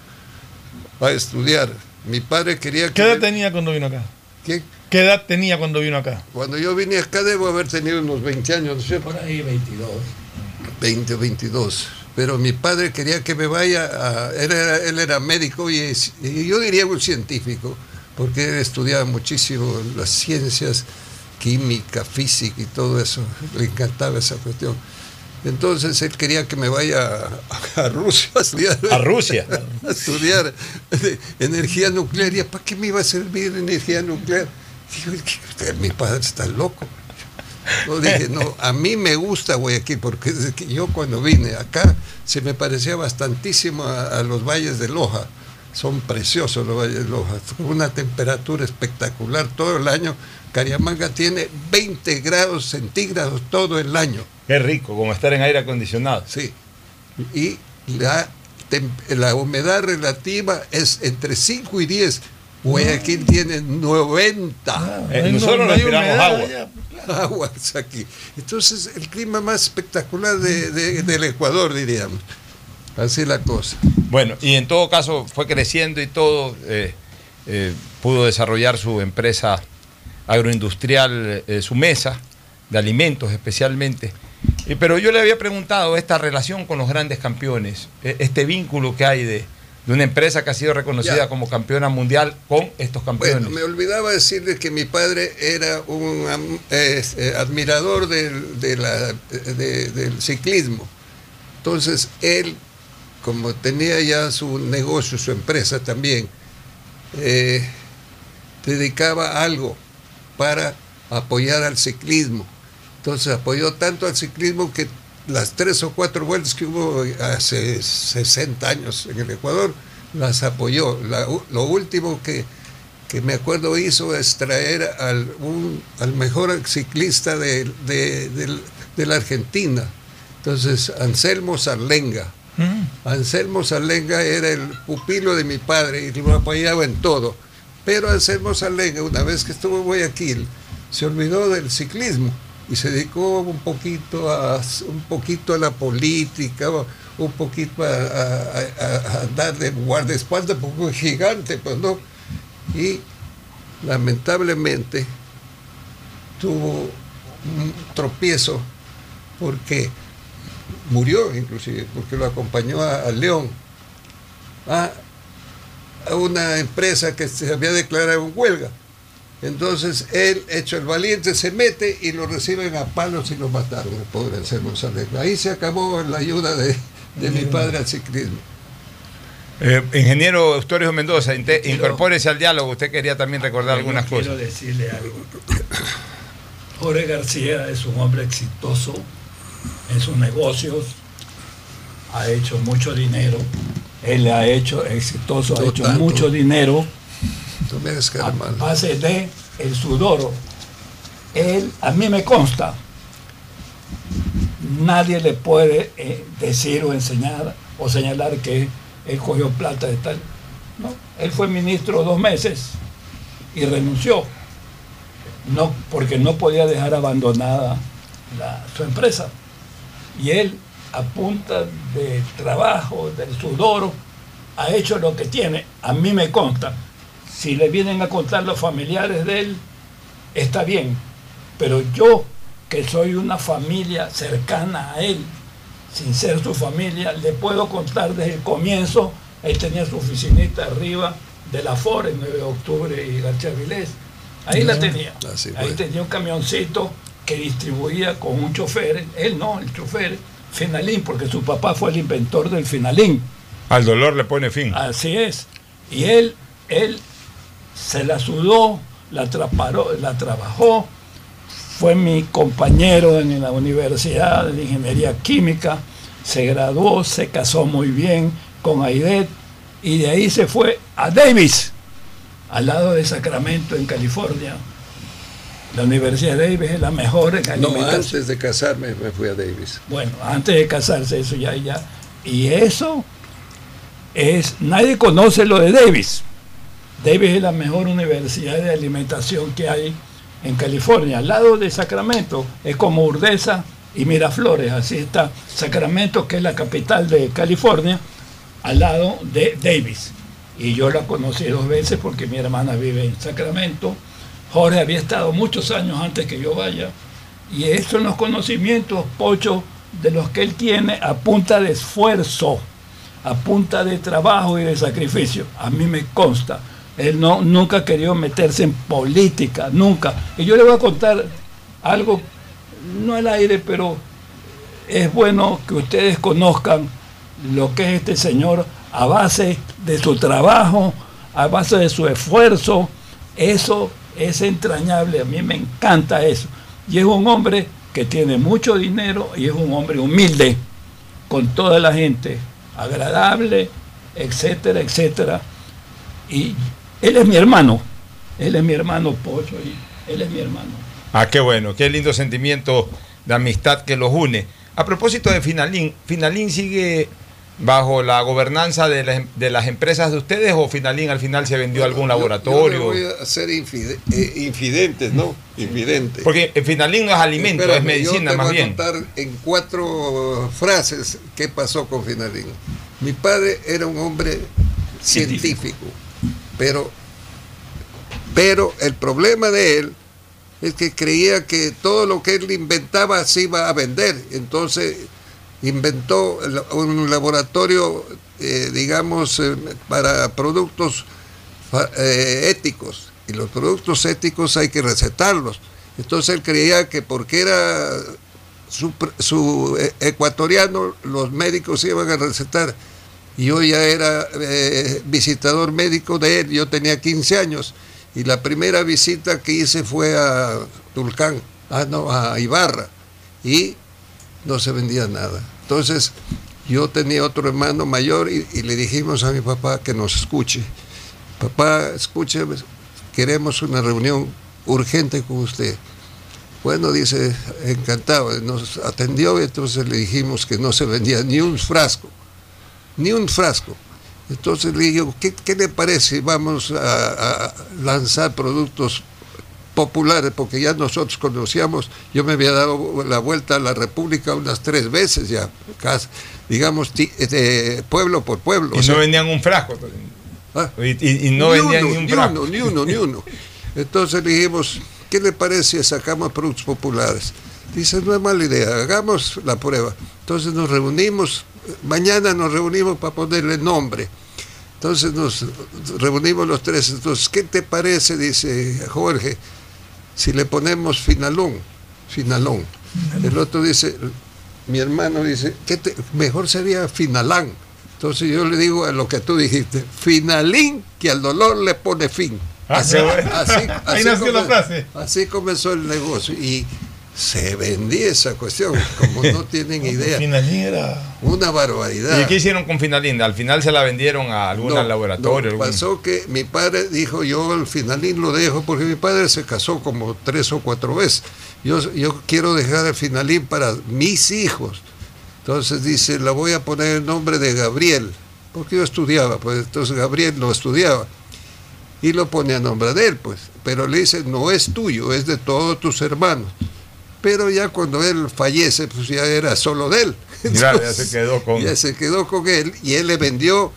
a estudiar. Mi padre quería que... ¿Qué edad tenía cuando vino acá? ¿Qué? ¿Qué edad tenía cuando vino acá? Cuando yo vine acá debo haber tenido unos 20 años, ¿no es cierto? Por ahí 22. 20 o 22. Pero mi padre quería que me vaya a... Él era, él era médico y, es- y yo diría un científico, porque él estudiaba muchísimo las ciencias, química, física y todo eso. Le encantaba esa cuestión. Entonces él quería que me vaya a, a Rusia a estudiar. A Rusia. a estudiar energía nuclear. ¿Y para qué me iba a servir energía nuclear? Digo, "¿Qué- mi padre está loco. No dije, no, a mí me gusta Guayaquil, porque desde que yo cuando vine acá se me parecía bastantísimo a, a los valles de Loja. Son preciosos los valles de Loja, una temperatura espectacular todo el año. Cariamanga tiene 20 grados centígrados todo el año. Qué rico, como estar en aire acondicionado. Sí. Y la, la humedad relativa es entre 5 y 10. Guayaquil tiene 90. Eh, nosotros respiramos agua. Aguas aquí. Entonces, el clima más espectacular de- de- del Ecuador, diríamos. Así es la cosa. Bueno, y en todo caso fue creciendo y todo, eh, eh, pudo desarrollar su empresa agroindustrial, eh, su mesa de alimentos especialmente. Eh, pero yo le había preguntado esta relación con los grandes campeones, eh, este vínculo que hay de, de una empresa que ha sido reconocida Ya. como campeona mundial con estos campeones. Bueno, me olvidaba decirle que mi padre era un eh, eh, admirador del, de la- de- del ciclismo. Entonces, él, como tenía ya su negocio, su empresa también, eh, dedicaba algo para apoyar al ciclismo. Entonces apoyó tanto al ciclismo que las tres o cuatro vueltas que hubo hace 60 años en el Ecuador, las apoyó. La lo último que, que me acuerdo hizo es traer al, un- al mejor ciclista de, de- de la Argentina. Entonces, Anselmo Sarlenga. Anselmo Sarlenga era el pupilo de mi padre y lo apoyaba en todo. Pero Anselmo Sarlenga, una vez que estuvo en Guayaquil, se olvidó del ciclismo y se dedicó un poquito a, un poquito a la política, un poquito a, a- andar de guardaespaldas, porque es gigante, pues no. Y lamentablemente tuvo un tropiezo porque murió inclusive, porque lo acompañó a, a León, a, a una empresa que se había declarado en huelga. Entonces él, hecho el valiente, se mete y lo reciben a palos y lo mataron, el pobre Anselmo. Ahí se acabó la ayuda de, de mi padre al ciclismo. Eh, ingeniero Eustorio Mendoza, inte- incorpórese al diálogo. Usted quería también recordar algunas quiero cosas. decirle algo. Jorge García es un hombre exitoso en sus negocios, ha hecho mucho dinero, él ha hecho exitoso, ha hecho tanto. mucho dinero No me mal. a base de el sudor. Él, a mí me consta, nadie le puede eh, decir o enseñar o señalar que él cogió plata de tal. No, él fue ministro dos meses y renunció. No, porque no podía dejar abandonada la- su empresa. Y él, a punta de trabajo, del sudor, ha hecho lo que tiene. A mí me consta. Si le vienen a contar los familiares de él, está bien. Pero yo, que soy una familia cercana a él, sin ser su familia, le puedo contar desde el comienzo, él tenía su oficinita arriba de la FOR en 9 de octubre y García Vilés. Ahí la tenía. Así Ahí fue. tenía un camioncito que distribuía con un chofer, él no, el chofer, Finalín, porque su papá fue el inventor del Finalín. Al dolor le pone fin. Así es. Y él, él se la sudó, la, traparó, la trabajó, fue mi compañero en la Universidad de Ingeniería Química, se graduó, se casó muy bien con Aidet y de ahí se fue a Davis, al lado de Sacramento, en California. La Universidad de Davis es la mejor en No, antes de casarme me fui a Davis. Bueno, antes de casarse, eso ya, ya. Y eso es, nadie conoce lo de Davis. Davis es la mejor universidad de alimentación que hay en California. Al lado de Sacramento es como Urdesa y Miraflores. Así está Sacramento, que es la capital de California, al lado de Davis. Y yo la conocí dos veces porque mi hermana vive en Sacramento. Jorge había estado muchos años antes que yo vaya. Y esos son los conocimientos, Pocho, de los que él tiene a punta de esfuerzo, a punta de trabajo y de sacrificio. A mí me consta. Él no, nunca ha querido meterse en política, nunca. Y yo le voy a contar algo, no al aire, pero es bueno que ustedes conozcan lo que es este señor a base de su trabajo, a base de su esfuerzo. Eso es entrañable, a mí me encanta eso. Y es un hombre que tiene mucho dinero y es un hombre humilde con toda la gente, agradable, etcétera, etcétera. Y él es mi hermano, él es mi hermano Pocho y él es mi hermano. Ah, qué bueno, qué lindo sentimiento de amistad que los une. A propósito de Finalín, ¿Finalín sigue bajo la gobernanza de, las- de las empresas de ustedes o Finalín al final se vendió a algún laboratorio? Yo le voy a hacer infide- eh, infidentes, ¿no? Infidentes. Porque el Finalín no es alimento, es medicina yo te más voy a bien. contar en cuatro frases qué pasó con Finalín. Mi padre era un hombre científico, pero, pero el problema de él es que creía que todo lo que él inventaba se iba a vender. Entonces inventó un laboratorio, eh, digamos, eh, para productos eh, éticos. Y los productos éticos hay que recetarlos. Entonces él creía que porque era su, su, ecuatoriano, los médicos iban a recetar. Yo ya era eh, visitador médico de él, yo tenía 15 años. Y la primera visita que hice fue a Tulcán, ah, no, a Ibarra. Y no se vendía nada. Entonces, yo tenía otro hermano mayor y, y le dijimos a mi papá que nos escuche. Papá, escuche, queremos una reunión urgente con usted. Bueno, dice, encantado. Nos atendió y entonces le dijimos que no se vendía ni un frasco, ni un frasco. Entonces le digo, ¿qué, qué le parece? Vamos a, a lanzar productos populares, porque ya nosotros conocíamos, yo me había dado la vuelta a la República unas tres veces ya, casi, digamos, ti- de pueblo por pueblo. Y o sea, no vendían un frasco. Ah. Y, y- y no ni vendían uno, ni un ni frasco. uno, ni uno, ni uno. Entonces le dijimos, ¿qué le parece si sacamos productos populares? Dice, no es mala idea, hagamos la prueba. Entonces nos reunimos, mañana nos reunimos para ponerle nombre. Entonces nos reunimos los tres. Entonces, ¿qué te parece? Dice Jorge, si le ponemos Finalón, Finalón. El otro dice, mi hermano dice, ¿qué te- mejor sería Finalán. Entonces yo le digo a lo que tú dijiste, Finalín, que al dolor le pone fin. Ah, Así, así- Ahí así nació la come- frase. así comenzó el negocio y se vendía esa cuestión, como no tienen idea. Finalín era Una barbaridad. ¿Y qué hicieron con Finalín? Al final se la vendieron a algún No, laboratorio. no, algún- pasó que mi padre dijo, yo al finalín lo dejo, porque mi padre se casó como tres o cuatro veces. Yo, yo quiero dejar el finalín para mis hijos. Entonces dice, la voy a poner el nombre de Gabriel, porque yo estudiaba, pues entonces Gabriel lo estudiaba. Y lo pone a nombre de él, pues. Pero le dice, no es tuyo, es de todos tus hermanos. Pero ya cuando él fallece, pues ya era solo de él. Claro, ya se quedó con- Ya se quedó con él y él le vendió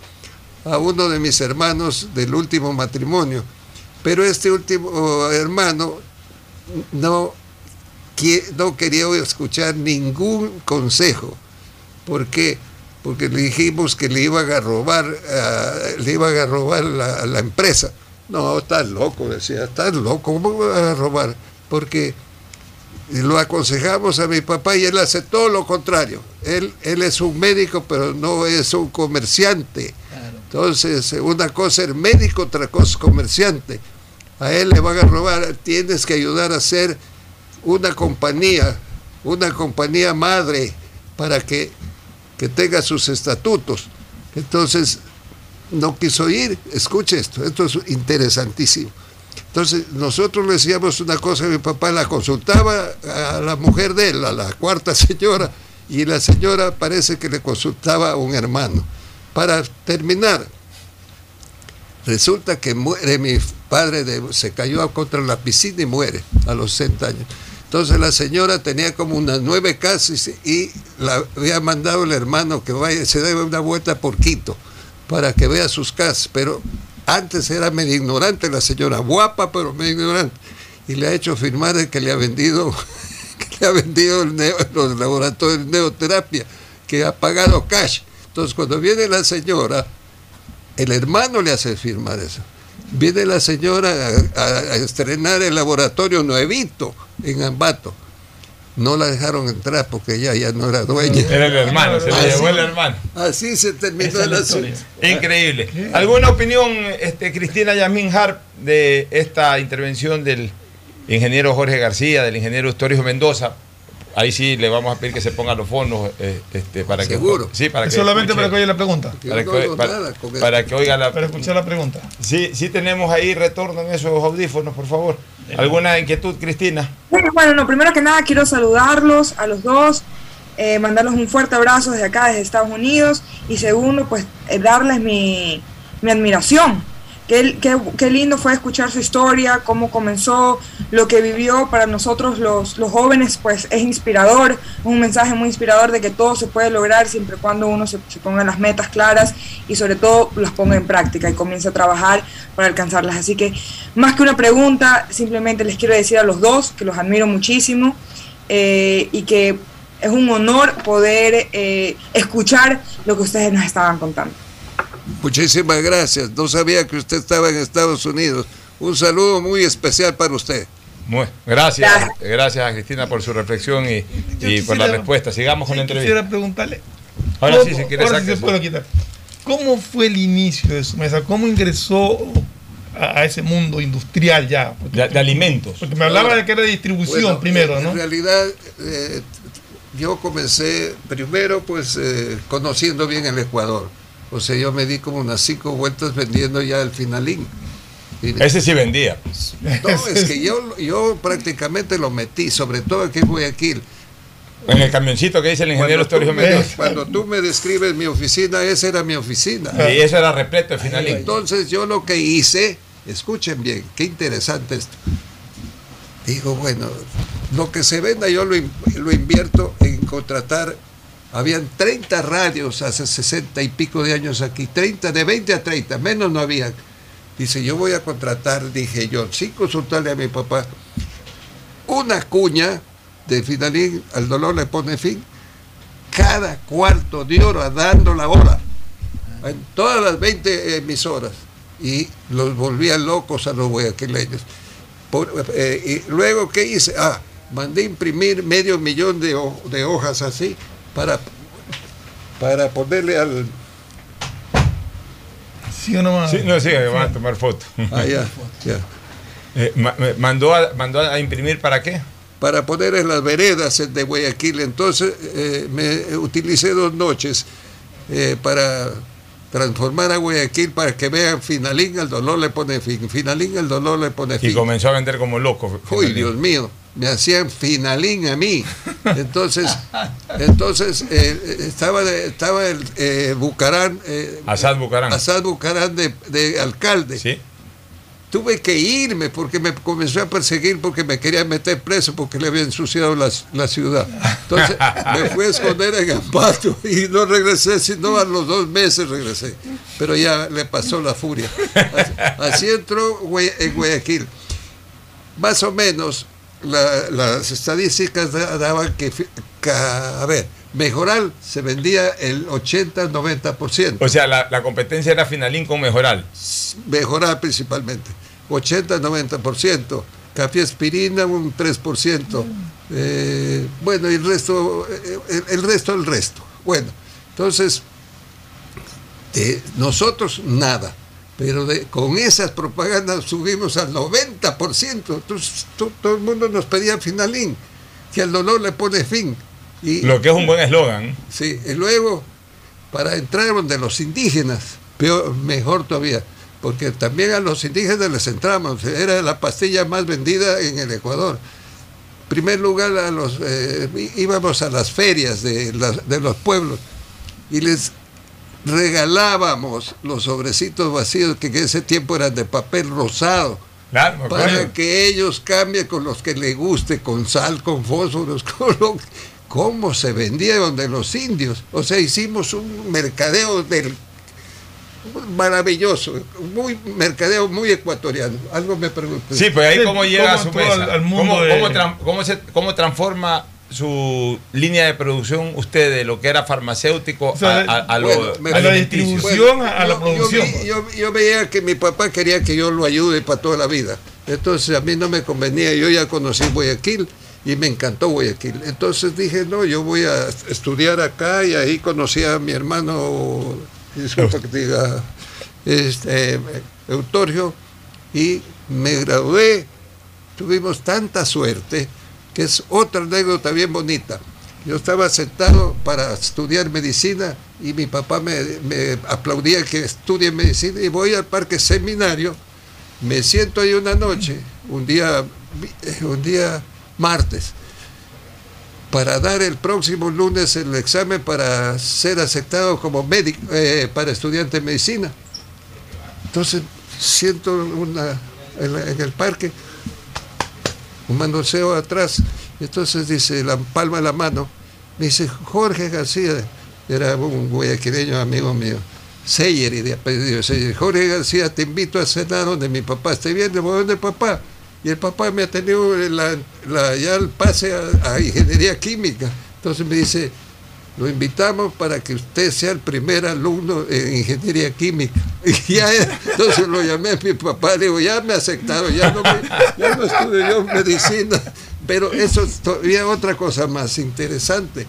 a uno de mis hermanos del último matrimonio. Pero este último hermano no, no quería escuchar ningún consejo. ¿Por qué? Porque le dijimos que le iban a robar, ah, le iban a robar la, la empresa. No, estás loco, decía, estás loco, ¿cómo me van a robar? Porque lo aconsejamos a mi papá y él hace todo lo contrario. Él, él es un médico, pero no es un comerciante. Entonces, una cosa es médico, otra cosa es comerciante. A él le van a robar, tienes que ayudar a hacer una compañía, una compañía madre para que, que tenga sus estatutos. Entonces, no quiso ir. Escuche esto, esto es interesantísimo. Entonces, nosotros le decíamos una cosa, mi papá la consultaba a la mujer de él, a la cuarta señora, y la señora parece que le consultaba a un hermano. Para terminar, resulta que muere mi padre, de- se cayó contra la piscina y muere a los 60 años. Entonces la señora tenía como unas nueve casas y la había mandado el hermano que vaya, se dé una vuelta por Quito para que vea sus casas. Pero antes era medio ignorante la señora, guapa pero medio ignorante. Y le ha hecho firmar de que le ha vendido, le ha vendido el neo- los laboratorios de neoterapia, que ha pagado cash. Entonces cuando viene la señora, el hermano le hace firmar eso. Viene la señora a- a estrenar el laboratorio nuevito en Ambato. No la dejaron entrar porque ella ya no era dueña. Era el hermano, se Así- llevó el hermano. Así se terminó el asunto. Increíble. ¿Alguna opinión, este, Cristina Yasmin Harp, de esta intervención del ingeniero Jorge García, del ingeniero Historio Mendoza? Ahí sí le vamos a pedir que se pongan los fondos eh, este, para Seguro. que sí, para que Solamente escuche- para que oiga la pregunta. para que, Yo no oigo para- nada con para esto. que oiga la Para escuchar la pregunta. Sí, sí tenemos ahí retorno en esos audífonos, por favor. ¿Alguna inquietud, Cristina? Bueno, bueno, no, primero que nada quiero saludarlos a los dos, eh, mandarles un fuerte abrazo desde acá, desde Estados Unidos, y segundo, pues eh, darles mi, mi admiración. Qué, qué- qué lindo fue escuchar su historia, cómo comenzó, lo que vivió para nosotros los, los jóvenes, pues es inspirador, un mensaje muy inspirador de que todo se puede lograr siempre y cuando uno se, se ponga las metas claras y sobre todo las ponga en práctica y comience a trabajar para alcanzarlas. Así que más que una pregunta, simplemente les quiero decir a los dos que los admiro muchísimo eh, y que es un honor poder eh, escuchar lo que ustedes nos estaban contando. Muchísimas gracias. No sabía que usted estaba en Estados Unidos. Un saludo muy especial para usted. Muy, gracias, gracias a Cristina por su reflexión y, y por la respuesta. Sigamos con la entrevista. Quisiera preguntarle. Ahora ¿cómo- sí, si quiere, ahora sí se puede quitar. ¿Cómo fue el inicio de su mesa? ¿Cómo ingresó a, a ese mundo industrial ya? Porque, De, de alimentos. porque me hablaba de que era de distribución Bueno, primero, en- ¿no? En realidad, eh, yo comencé primero pues eh, conociendo bien el Ecuador. O sea, yo me di como unas cinco vueltas vendiendo ya el finalín. Y- Ese sí vendía. No, es que yo, yo prácticamente lo metí, sobre todo aquí en Guayaquil. En el camioncito que dice el ingeniero me, Mendoza. cuando tú me describes mi oficina, esa era mi oficina. Y eso era repleto de finalín. Entonces yo lo que hice, escuchen bien, qué interesante esto. Digo, bueno, lo que se venda yo lo, lo invierto en contratar. Habían 30 radios hace 60 y pico de años aquí, 30, de 20 a 30, menos no había. Dice, yo voy a contratar, dije yo, sin consultarle a mi papá, una cuña de finalín, al dolor le pone fin, cada cuarto de hora dando la hora en todas las 20 emisoras y los volvían locos a los guayaquileños. Por- eh, y luego, ¿qué hice? Ah, mandé imprimir medio millón de, de hojas así para, para ponerle al... Sí o no, Sí, no, sí, van a tomar foto. Ah, ya, ya. Eh, ma- mandó, a, mandó a imprimir para qué? para poner en las veredas de Guayaquil. Entonces eh, me utilicé dos noches eh, para transformar a Guayaquil para que vean Finalín el dolor le pone fin, Finalín el dolor le pone Y fin. comenzó a vender como loco. Uy, Dios mío, me hacían finalín a mí. Entonces, entonces eh, estaba, estaba el eh, Bucarán, eh, Asad Bucarán. Asad Bucarán de, de alcalde. tuve que irme porque me comenzó a perseguir porque me quería meter preso porque le había ensuciado la, la ciudad. Entonces me fui a esconder en Ambato y no regresé, sino a los dos meses regresé. Pero ya le pasó la furia. Así entró Guay- en Guayaquil. Más o menos la- las estadísticas da- daban que, a ver, Mejoral se vendía el 80-90%. O sea, la, la competencia era Finalín con Mejoral. Mejoral principalmente. 80-90%. Café aspirina un 3%. Eh, bueno, y el resto, eh, el, el resto, el resto. Bueno, entonces, eh, nosotros nada. Pero de- con esas propagandas subimos al 90%. Entonces, to- todo el mundo nos pedía finalín, que al dolor le pone fin. Y, Lo que es un buen eslogan. Sí, y luego, para entrar donde los indígenas, peor, mejor todavía, porque también a los indígenas les entramos, era la pastilla más vendida en el Ecuador. En primer lugar, a los, eh, íbamos a las ferias de los pueblos y les regalábamos los sobrecitos vacíos que en ese tiempo eran de papel rosado. Claro. Para que ellos cambien con los que les guste, con sal, con fósforos, con lo cómo se vendía donde los indios. O sea, hicimos un mercadeo del maravilloso, muy mercadeo muy ecuatoriano. Algo me pregunté. Sí, pues ahí cómo llega a su mesa. al- al mundo ¿Cómo, de- cómo tran- cómo se, cómo transforma su línea de producción usted de lo que era farmacéutico O sea, a, a- a lo Bueno, me- a la distribución, a la yo- producción. Yo, vi- yo- yo veía que mi papá quería que yo lo ayude para toda la vida. Entonces a mí no me convenía. Yo ya conocí Guayaquil y me encantó Guayaquil. Entonces dije, no, yo voy a estudiar acá y ahí conocí a mi hermano, disculpa que diga, este, Eutorio, y me gradué. Tuvimos tanta suerte que es otra anécdota bien bonita. Yo estaba sentado para estudiar medicina y mi papá me, aplaudía que estudie medicina y voy al parque seminario, me siento ahí una noche, un día, un día martes, para dar el próximo lunes el examen para ser aceptado como médico, eh, para estudiante de medicina. Entonces siento una, en el parque un manoseo atrás. Entonces dice, la palma de la mano, me dice, Jorge García, era un guayaquileño amigo mío, Seyer y de apellido Seyer. Jorge García, te invito a cenar donde mi papá esté bien, le voy donde papá. Y el papá me ha tenido la, ya el pase a ingeniería química. Entonces me dice, lo invitamos para que usted sea el primer alumno en ingeniería química. Entonces lo llamé a mi papá, le digo, ya me aceptaron, ya no, ya no estudio medicina. Pero eso es todavía otra cosa más interesante.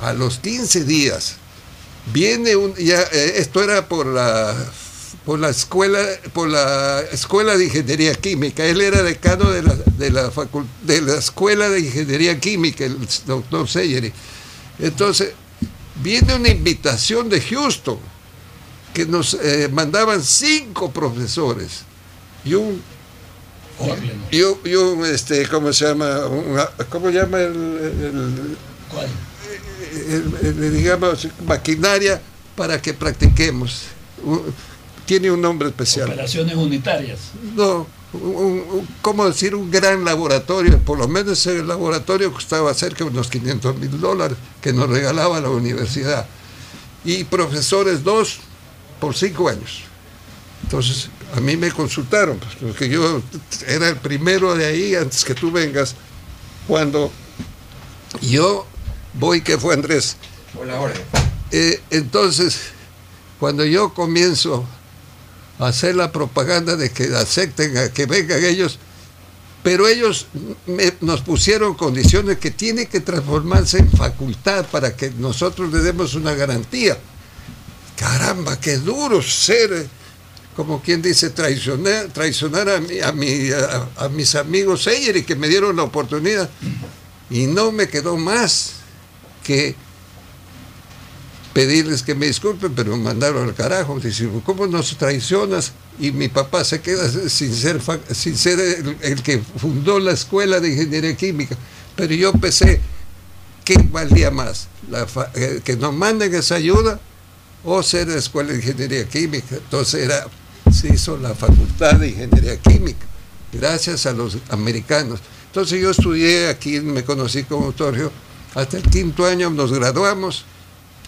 A los 15 días viene un, ya, eh, esto era por la por la escuela por la escuela de ingeniería química él era decano de la de la de la escuela de ingeniería química el doctor Seyeri entonces viene una invitación de Houston que nos eh, mandaban cinco profesores y un y un, y un, este cómo se llama Un- cómo llama el, el- el- el- digamos, maquinaria para que practiquemos. Tiene un nombre especial. Operaciones unitarias. No, un, un- ¿cómo decir? Un gran laboratorio. Por lo menos ese laboratorio costaba cerca de unos 500 mil dólares que nos regalaba la universidad. Y profesores dos por cinco años. Entonces, a mí me consultaron, pues, porque yo era el primero de ahí antes que tú vengas. Cuando yo voy, que fue Andrés. Eh, entonces, cuando yo comienzo hacer la propaganda de que acepten que vengan ellos, pero ellos nos pusieron condiciones que tiene que transformarse en facultad para que nosotros le demos una garantía. Caramba, qué duro ser, eh, como quien dice, traicionar, traicionar a mis amigos Seyer y que me dieron la oportunidad. Y no me quedó más que pedirles que me disculpen, pero me mandaron al carajo. Dice, ¿cómo nos traicionas? Y mi papá se queda sin ser, sin ser el, que fundó la escuela de ingeniería química. Pero yo pensé, ¿qué valía más? Eh, ¿Que nos manden esa ayuda o ser la escuela de ingeniería química? Entonces era se hizo la Facultad de Ingeniería Química, gracias a los americanos. Entonces yo estudié aquí, me conocí con Torrio, hasta el quinto año nos graduamos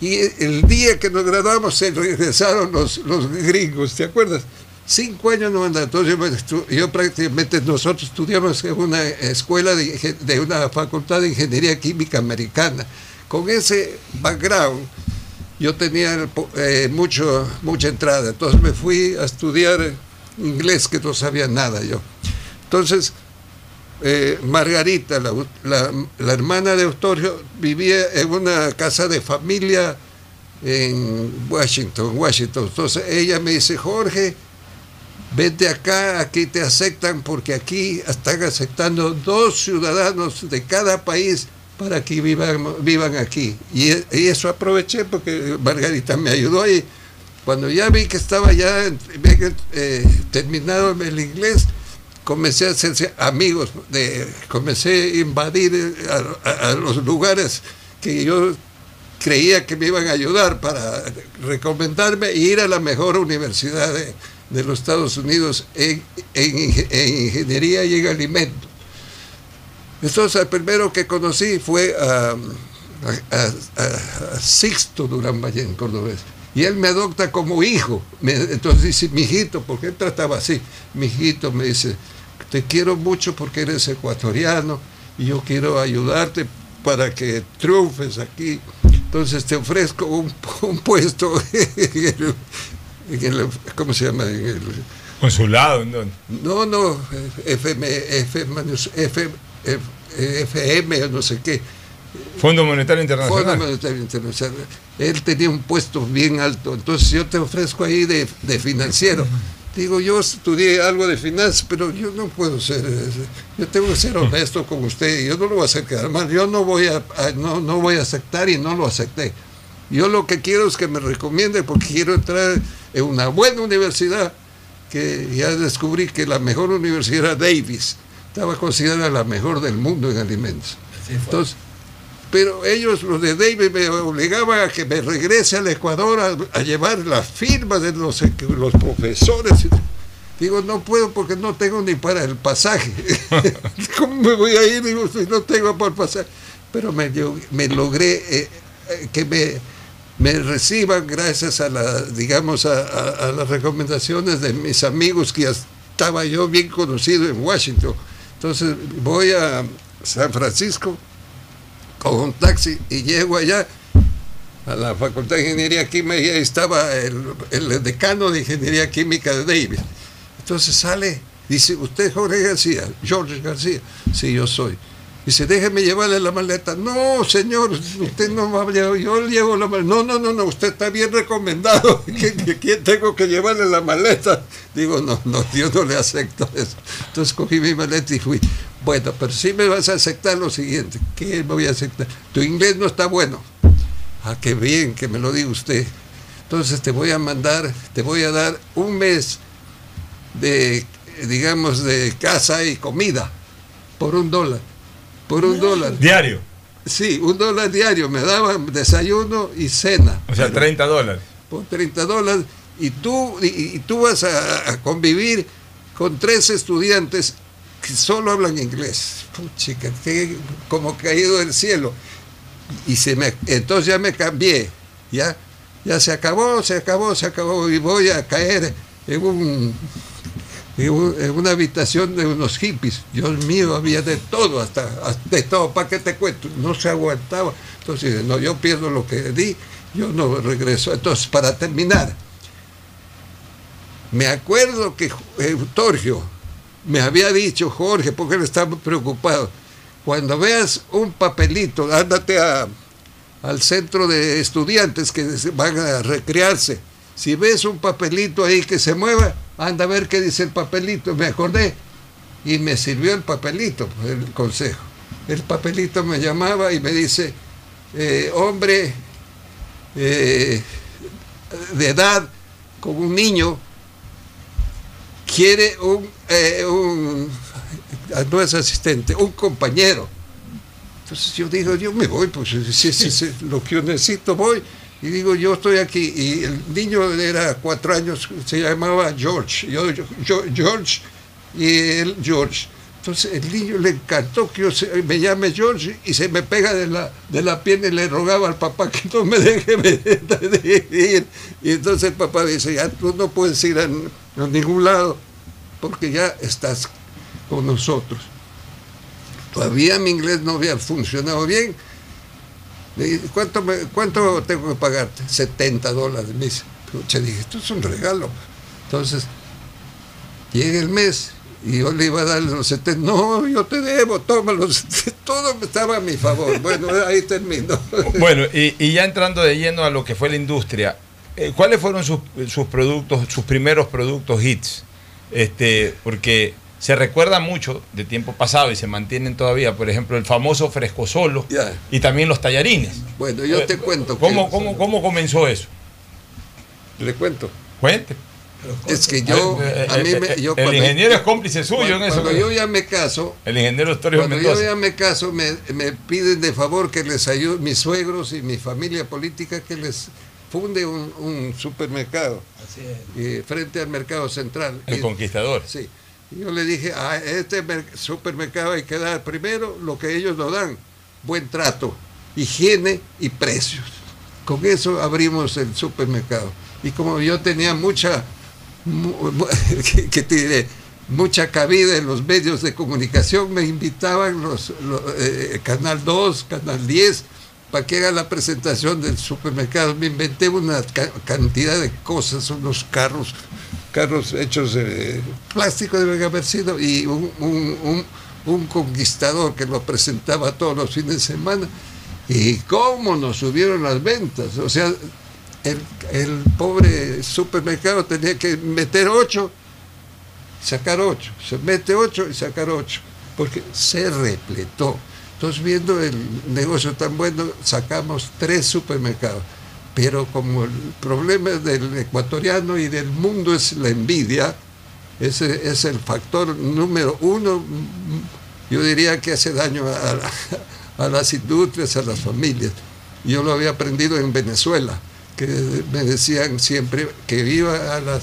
y el día que nos graduamos se regresaron los, los gringos, ¿te acuerdas? Cinco años no. Entonces yo, yo, prácticamente nosotros estudiamos en una escuela de, de, una facultad de ingeniería química americana. Con ese background yo tenía eh, mucho, mucha entrada. Entonces me fui a estudiar inglés que no sabía nada yo. Entonces eh, Margarita, la, hermana de Eustorio, vivía en una casa de familia en Washington, Washington. Entonces ella me dice, Jorge, vete acá, aquí te aceptan porque aquí están aceptando dos ciudadanos de cada país para que vivan, vivan aquí. Y, y eso aproveché porque Margarita me ayudó ahí. Cuando ya vi que estaba ya eh, terminado el inglés, comencé a hacerse amigos, comencé a invadir a, a, los lugares que yo creía que me iban a ayudar para recomendarme e ir a la mejor universidad de, los Estados Unidos en, en, en, ingeniería y en alimentos. Entonces el primero que conocí fue a, Sixto Durán Ballén, cordobés. Y él me adopta como hijo. Entonces dice, mijito, porque él trataba así. Mijito me dice, te quiero mucho porque eres ecuatoriano y yo quiero ayudarte para que triunfes aquí. Entonces te ofrezco un, un puesto en el, en el, ¿cómo se llama? En el, Consulado, ¿en dónde? No, no, FM, FM, FM, FM, no sé qué. Fondo Monetario Internacional. Fondo Monetario Internacional. Él tenía un puesto bien alto, entonces yo te ofrezco ahí de, de financiero. Digo, yo estudié algo de finanzas, pero yo no puedo ser, yo tengo que ser honesto con usted, yo no lo voy a hacer quedar mal, yo no voy a, a no, no voy a aceptar y no lo acepté. Yo lo que quiero es que me recomiende porque quiero entrar en una buena universidad, que ya descubrí que la mejor universidad era Davis, estaba considerada la mejor del mundo en alimentos. Entonces, pero ellos, los de Davis, me obligaban a que me regrese al Ecuador a, a llevar la firma de los, los, profesores. Digo, no puedo porque no tengo ni para el pasaje. ¿Cómo me voy a ir? Digo, si no tengo para el pasaje. Pero me, me logré eh, que me, me, reciban gracias a, la, digamos, a, a, a las recomendaciones de mis amigos que estaba yo bien conocido en Washington. Entonces voy a San Francisco con un taxi y llego allá a la Facultad de Ingeniería Química y estaba el, decano de Ingeniería Química de Davis. Entonces sale, dice, ¿usted es Jorge García? George García. Sí, yo soy. Dice, déjeme llevarle la maleta. No, señor, usted no va a llevar, yo llevo la maleta. No, no, no, no, usted está bien recomendado. ¿Quién tengo que llevarle la maleta? Digo, no, no, yo no le acepto eso. Entonces cogí mi maleta y fui. Bueno, pero sí me vas a aceptar lo siguiente. ¿Qué me voy a aceptar? Tu inglés no está bueno. Ah, qué bien que me lo diga usted. Entonces te voy a mandar, te voy a dar un mes de, digamos, de casa y comida por un dólar. Por un dólar. ¿Diario? Sí, un dólar diario. Me daban desayuno y cena. O sea, 30 dólares. Por 30 dólares. Y tú, y, y tú vas a, a convivir con tres estudiantes solo hablan inglés. Puchica, que como caído del cielo. Y se me, entonces ya me cambié. Ya, ya se acabó, se acabó, se acabó. Y voy a caer en, un, en, un, en una habitación de unos hippies. Dios mío, había de todo, hasta, de todo. ¿Para qué te cuento? No se aguantaba. Entonces, no, yo pierdo lo que di, yo no regreso. Entonces, para terminar, me acuerdo que Eutorgio, me había dicho Jorge, porque él estaba preocupado, cuando veas un papelito, ándate a, al centro de estudiantes que van a recrearse. Si ves un papelito ahí que se mueva, anda a ver qué dice el papelito. Me acordé y me sirvió el papelito, el consejo. El papelito me llamaba y me dice, eh, hombre eh, de edad con un niño quiere un, eh, no es asistente, un compañero. Entonces yo digo, yo me voy, pues si, si, si, lo que yo necesito voy. Y digo, yo estoy aquí. Y el niño era cuatro años, se llamaba George. Yo, yo- George y él George. Entonces el niño le encantó que yo me llame George y se me pega de la, de la pierna y le rogaba al papá que no me deje. Y entonces el papá dice, ya tú no puedes ir a ningún lado porque ya estás con nosotros. Todavía mi inglés no había funcionado bien. ¿cuánto, me- ¿Cuánto tengo que pagarte? 70 dólares. Me dice, pucha, dije, esto es un regalo. Entonces, llega el mes y yo le iba a dar los 70. No, yo te debo, tómalos. Todo estaba a mi favor. Bueno, ahí termino. Bueno, y, ya entrando de lleno a lo que fue la industria, eh, ¿cuáles fueron sus productos, sus primeros productos hits? Este, porque se recuerda mucho de tiempo pasado y se mantienen todavía, por ejemplo, el famoso fresco solo y también los tallarines. Bueno, yo te cuento. ¿Cómo, que- cómo, cómo comenzó eso? Le cuento. Cuente. Es que yo, Eh, a mí eh, me, eh, yo el ingeniero es cómplice suyo cuando, en eso. Cuando yo ya me caso, El ingeniero Historia Cuando Mendoza. yo ya me caso, me, me piden de favor que les ayude mis suegros y mi familia política que les funde un, un supermercado eh, frente al mercado central. El Y- conquistador. Sí. Y yo le dije, a este mer- supermercado hay que dar primero lo que ellos nos dan, buen trato, higiene y precios. Con eso abrimos el supermercado. Y como yo tenía mucha, mu- mu- ¿qué- qué te diré? mucha cabida en los medios de comunicación, me invitaban los, los, eh, Canal 2, Canal 10, para que haga la presentación del supermercado. Me inventé una ca- cantidad de cosas, unos carros, carros hechos de plástico deben haber sido, y un conquistador que lo presentaba todos los fines de semana. Y cómo nos subieron las ventas. O sea, el, el pobre supermercado tenía que meter ocho, sacar ocho. Se mete ocho y sacar ocho. Porque se repletó. Entonces, viendo el negocio tan bueno, sacamos tres supermercados. Pero como el problema del ecuatoriano y del mundo es la envidia, ese es el factor número uno, yo diría que hace daño a, la- a las industrias, a las familias. Yo lo había aprendido en Venezuela, que me decían siempre que iba a las,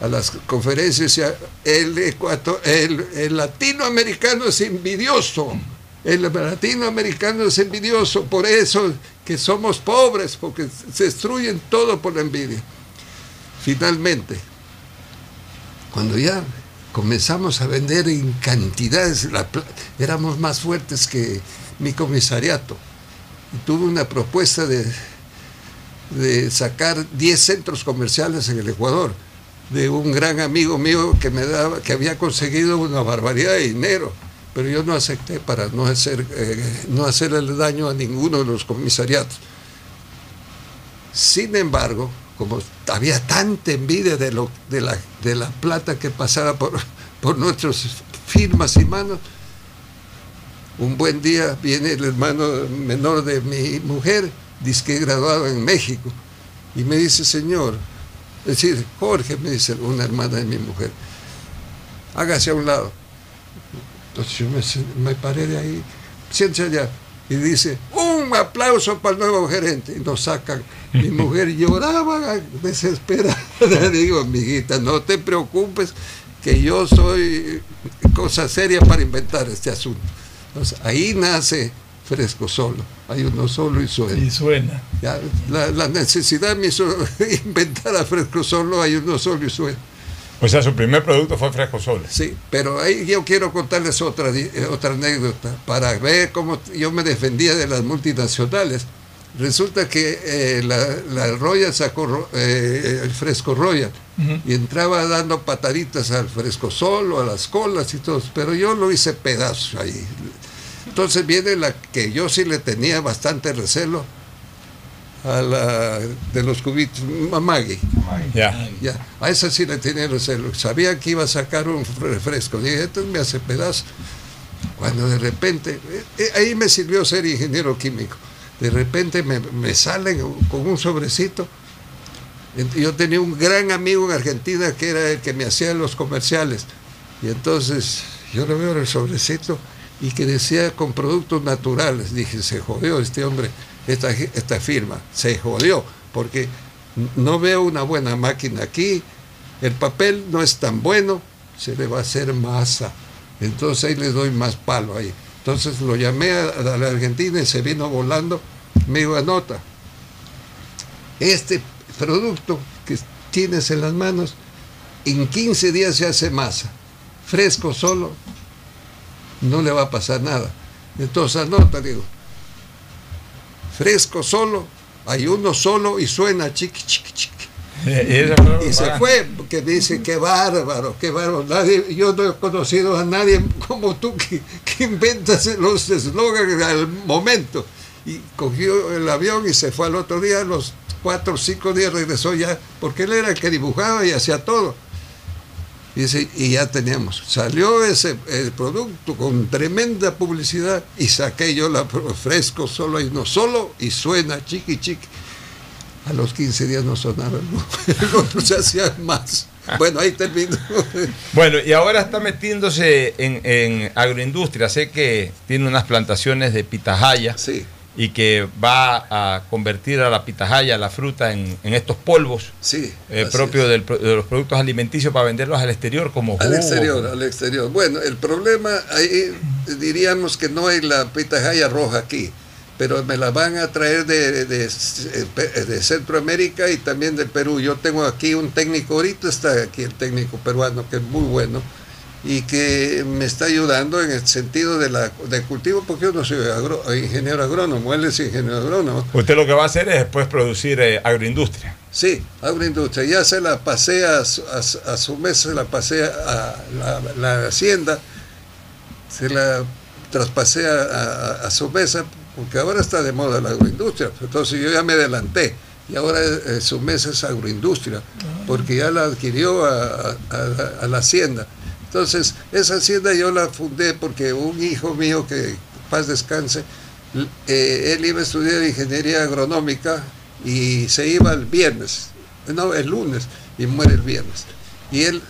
a las conferencias el, ecuato- el, el latinoamericano es envidioso, el latinoamericano es envidioso, por eso que somos pobres, porque se destruyen todo por la envidia. Finalmente, cuando ya comenzamos a vender en cantidades, la éramos más fuertes que mi comisariato. Y tuve una propuesta de, de sacar 10 centros comerciales en el Ecuador, de un gran amigo mío que me daba, que había conseguido una barbaridad de dinero, pero yo no acepté para no hacer, eh, no hacerle daño a ninguno de los comisariatos. Sin embargo, como había tanta envidia de, la, de la plata que pasaba por, por nuestras firmas y manos, un buen día viene el hermano menor de mi mujer, disque graduado en México, y me dice, señor, es decir, Jorge, me dice una hermana de mi mujer, hágase a un lado. Entonces yo me, me paré de ahí, siéntese allá, y dice, un aplauso para el nuevo gerente, y nos sacan. Mi mujer lloraba desesperada. Digo, amiguita, no te preocupes, que yo soy cosa seria para inventar este asunto. Entonces, ahí nace Fresco Solo. Hay uno solo y suena. Y suena. Ya, la, la necesidad me hizo inventar a Fresco Solo, hay uno solo y suena. O sea, su primer producto fue Fresco Solo. Sí, pero ahí yo quiero contarles otra, eh, otra anécdota para ver cómo yo me defendía de las multinacionales. Resulta que eh, la, la Royal sacó eh, el fresco Royal y entraba dando pataditas al fresco solo, a las colas y todo, pero yo lo hice pedazos ahí. Entonces viene la que yo sí le tenía bastante recelo a la de los cubitos, Mamagui. Ya. Ya, a esa sí le tenía recelo. Sabía que iba a sacar un refresco. Dije, esto me hace pedazo. Cuando de repente, eh, eh, ahí me sirvió ser ingeniero químico. De repente me, me salen con un sobrecito. Yo tenía un gran amigo en Argentina que era el que me hacía los comerciales. Y entonces yo le veo el sobrecito y que decía con productos naturales. Dije, se jodió este hombre, esta, esta firma, se jodió. porque no veo una buena máquina aquí, el papel no es tan bueno, se le va a hacer masa. Entonces ahí le doy más palo ahí. Entonces lo llamé a, a la Argentina y se vino volando. Me dijo, anota, este producto que tienes en las manos, en 15 días se hace masa. Fresco solo, no le va a pasar nada. Entonces anota, digo, fresco solo, hay uno solo y suena chiqui, chiqui, chiqui. Y se fue, porque dice, qué bárbaro, qué bárbaro. Nadie, yo no he conocido a nadie como tú que, que inventas los eslogans al momento. Y cogió el avión y se fue al otro día, los cuatro o cinco días regresó ya, porque él era el que dibujaba y hacía todo. Y, dice, y ya teníamos. Salió ese el producto con tremenda publicidad y saqué yo la fresco solo y no solo y suena chiqui chiqui. A los 15 días no sonaba, el otro se hacía más. Bueno, ahí termino. Bueno, y ahora está metiéndose en, en agroindustria. Sé que tiene unas plantaciones de pitahaya. Sí. Y que va a convertir a la pitahaya, la fruta, en, en estos polvos Sí. eh, propios del de los productos alimenticios para venderlos al exterior como Al jugo. exterior, al exterior. Bueno, el problema ahí diríamos que no hay la pitahaya roja aquí, pero me la van a traer de, de, de Centroamérica y también del Perú. Yo tengo aquí un técnico, ahorita está aquí el técnico peruano que es muy bueno y que me está ayudando en el sentido de la de cultivo porque yo no soy agro- ingeniero agrónomo, él es ingeniero agrónomo. Usted lo que va a hacer es después producir eh, agroindustria. Sí, agroindustria. Ya se la pasé a, su- a su- a su mes, se la pasé a la, la hacienda, se la traspasé a, a- su mesa, porque ahora está de moda la agroindustria. Entonces yo ya me adelanté y ahora eh, su mesa es agroindustria, porque ya la adquirió a, a- a- a la hacienda. Entonces, esa hacienda yo la fundé porque un hijo mío que paz descanse, eh, él iba a estudiar ingeniería agronómica y se iba el viernes, no, el lunes, y muere el viernes. Y él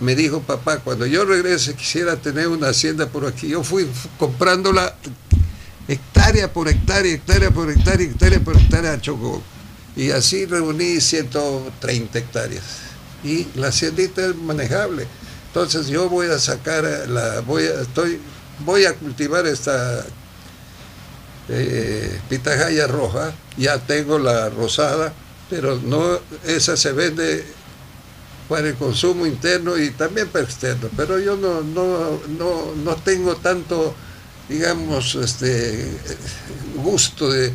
me dijo, papá, cuando yo regrese quisiera tener una hacienda por aquí. Yo fui comprándola hectárea por hectárea, hectárea por hectárea, hectárea por hectárea a Chocó. Y así reuní 130 hectáreas. Y la haciendita es manejable. Entonces yo voy a sacar, la, voy a, estoy, voy a cultivar esta eh, pitahaya roja, ya tengo la rosada, pero no, esa se vende para el consumo interno y también para externo, pero yo no, no, no, no tengo tanto, digamos, este gusto de,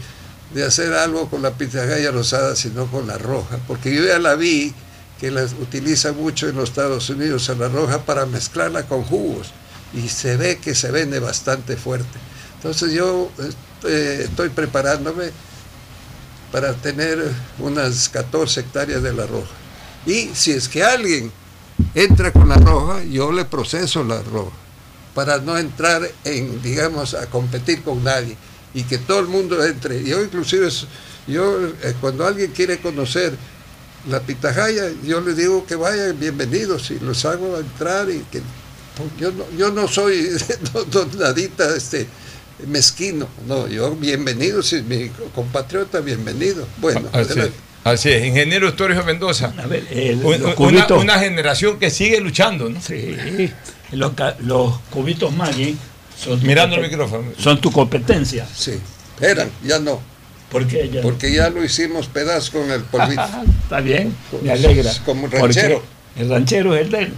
de hacer algo con la pitahaya rosada, sino con la roja, porque yo ya la vi que la utilizan mucho en los Estados Unidos, a la roja, para mezclarla con jugos, y se ve que se vende bastante fuerte. Entonces yo eh, estoy preparándome para tener unas 14 hectáreas de la roja. Y si es que alguien entra con la roja, yo le proceso la roja, para no entrar en, digamos, a competir con nadie y que todo el mundo entre. Yo inclusive, yo eh, cuando alguien quiere conocer la pitahaya, yo les digo que vayan, bienvenidos, y los hago entrar y que yo no, yo no soy no, no, nadita este mezquino, no, yo bienvenido, si mi compatriota, bienvenido. Bueno, Así es. adelante. Así es, ingeniero Historio Mendoza. el- Un- los una, cubitos. una generación que sigue luchando, ¿no? Sí. Los, ca- los cubitos Maggi son Mirando el micrófono. Son tu competencia. Sí. Eran, ya no. Porque ya lo hicimos pedazos con el polvito. Está bien, me alegra. Como Porque ranchero. El ranchero es el de él.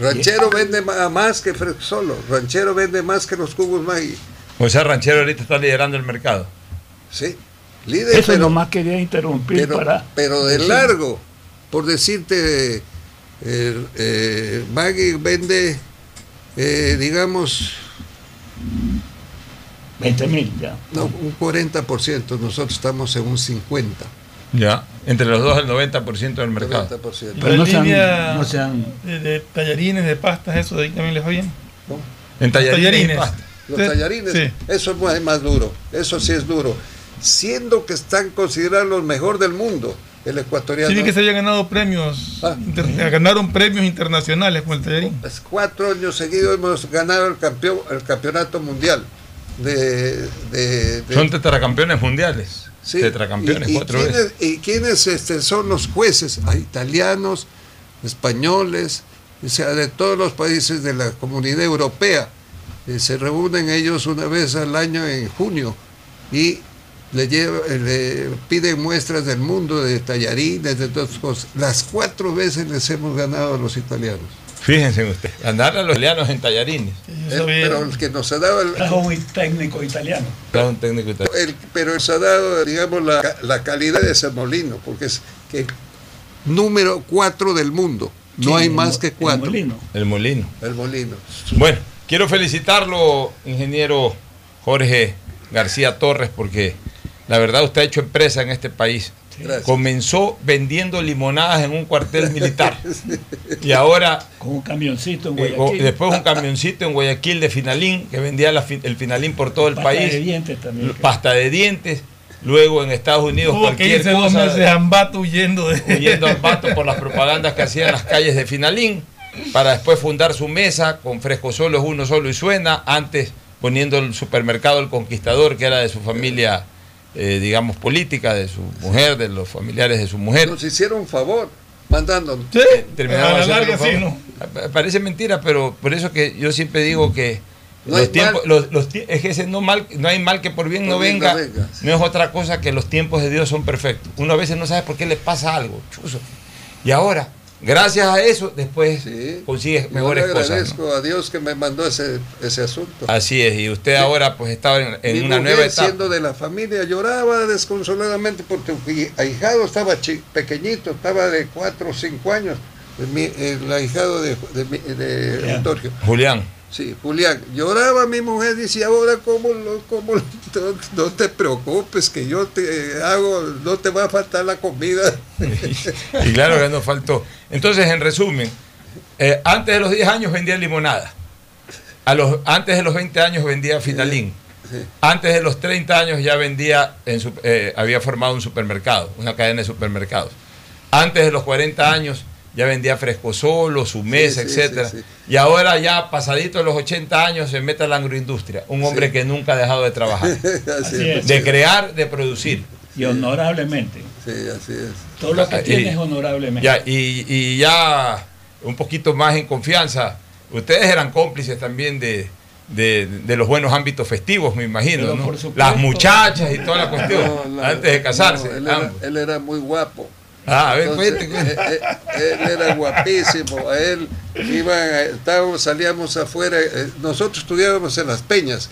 Ranchero vende más que solo. Ranchero vende más que los cubos Maggi. O sea, Ranchero ahorita está liderando el mercado. Sí. Líder, Eso pero, nomás quería interrumpir pero, para. pero de decir- largo. Por decirte, eh, eh, Maggi vende, eh, digamos, 20 mil ya. no, un 40%. Nosotros estamos en un 50%. Ya. Entre los dos, el 90% del mercado. 90%. Pero no la se han- línea no se han- de, de tallarines, de pastas, eso de ahí también les va bien. En tallarines. y Tallarines. pasta. Los Sí, tallarines, sí. eso es más, más duro, eso sí es duro. Siendo que están considerados los mejor del mundo, el ecuatoriano. Sí, vi que se habían ganado premios, Ah. inter- ganaron premios internacionales con el tallarín. Pues cuatro años seguidos hemos ganado el, campeón, el campeonato mundial. De, de- de- Son tetracampeones mundiales. Sí. Tetracampeones ¿Y, y cuatro quiénes, veces. ¿Y quiénes este, son los jueces? Hay italianos, españoles, o sea, de todos los países de la comunidad europea. Eh, se reúnen ellos una vez al año en junio y le, lleva- eh, le piden muestras del mundo de tallarines, de todas cosas. Las cuatro veces les hemos ganado a los italianos. Fíjense usted, andar a los italianos en tallarines. El- pero el que nos ha dado el, Trajo un técnico italiano. Claro, un técnico italiano. el- pero nos ha dado, digamos, la, la calidad de ese molino, porque es que número cuatro del mundo. No hay el más que el cuatro. molino. El molino. El molino. Bueno, quiero felicitarlo, ingeniero Jorge García Torres, porque la verdad usted ha hecho empresa en este país. Gracias. Comenzó vendiendo limonadas en un cuartel militar y ahora Con un camioncito en eh, Guayaquil. después un camioncito en Guayaquil de finalín que vendía la el finalín por todo el Pasta país, de dientes también. pasta de dientes. Luego en Estados Unidos Tuvo que cualquier irse dos cosa meses a Ambato huyendo de... huyendo al pato por las propagandas que hacía en las calles de Finalín, para después fundar su mesa con Fresco Solo es uno solo y suena, antes poniendo el supermercado El Conquistador, que era de su familia, eh, digamos, política, de su mujer, de los familiares de su mujer. Nos hicieron un favor mandándonos. Terminaron a la larga sí, ¿no? Parece mentira, pero por eso que yo siempre digo que No hay los tiempos, los- los es que ese no mal, no hay mal que por bien Por no venga, no venga. no es otra cosa que los tiempos de Dios son perfectos. Uno a veces no sabe por qué le pasa algo, chuzo. Y ahora, gracias a eso, después Sí. consigues Yo le mejores cosas. ¿no? agradezco a Dios que me mandó ese, ese asunto. Así es, y usted ahora pues estaba en, en Mi una mujer, nueva etapa. siendo de la familia, lloraba desconsoladamente porque mi ahijado estaba chi- pequeñito, estaba de 4 o 5 años. Mi- el ahijado de, de, de Julián. Antonio. Julián, Sí, Julián. Lloraba mi mujer, dice, ahora cómo, lo, cómo no, no te preocupes, que yo te hago, no te va a faltar la comida. y claro que nos faltó. Entonces, en resumen, eh, antes de los 10 años vendía limonada. A los, antes de los 20 años vendía Fitalín. Sí. Antes de los 30 años ya vendía, en su- eh, había formado un supermercado, una cadena de supermercados. Antes de los 40 años ya vendía Fresco Solo, su mesa, sí, etcétera. sí, sí. Y ahora ya pasadito de los 80 años se mete a la agroindustria, un hombre Sí. que nunca ha dejado de trabajar, así, es. de crear, de producir. Y honorablemente. Sí, así es. Todo lo que tiene es honorablemente. Ya, y, y ya un poquito más en confianza, ustedes eran cómplices también de, de- de los buenos ámbitos festivos, me imagino, ¿no? Las muchachas y toda la cuestión, No, no, antes de casarse. no, él, era, ambos. él era muy guapo. Ah, a ver, Entonces, cuente, cuente. eh, eh, él era guapísimo. A él iban, a- estábamos, salíamos afuera. eh, nosotros estudiábamos en las Peñas.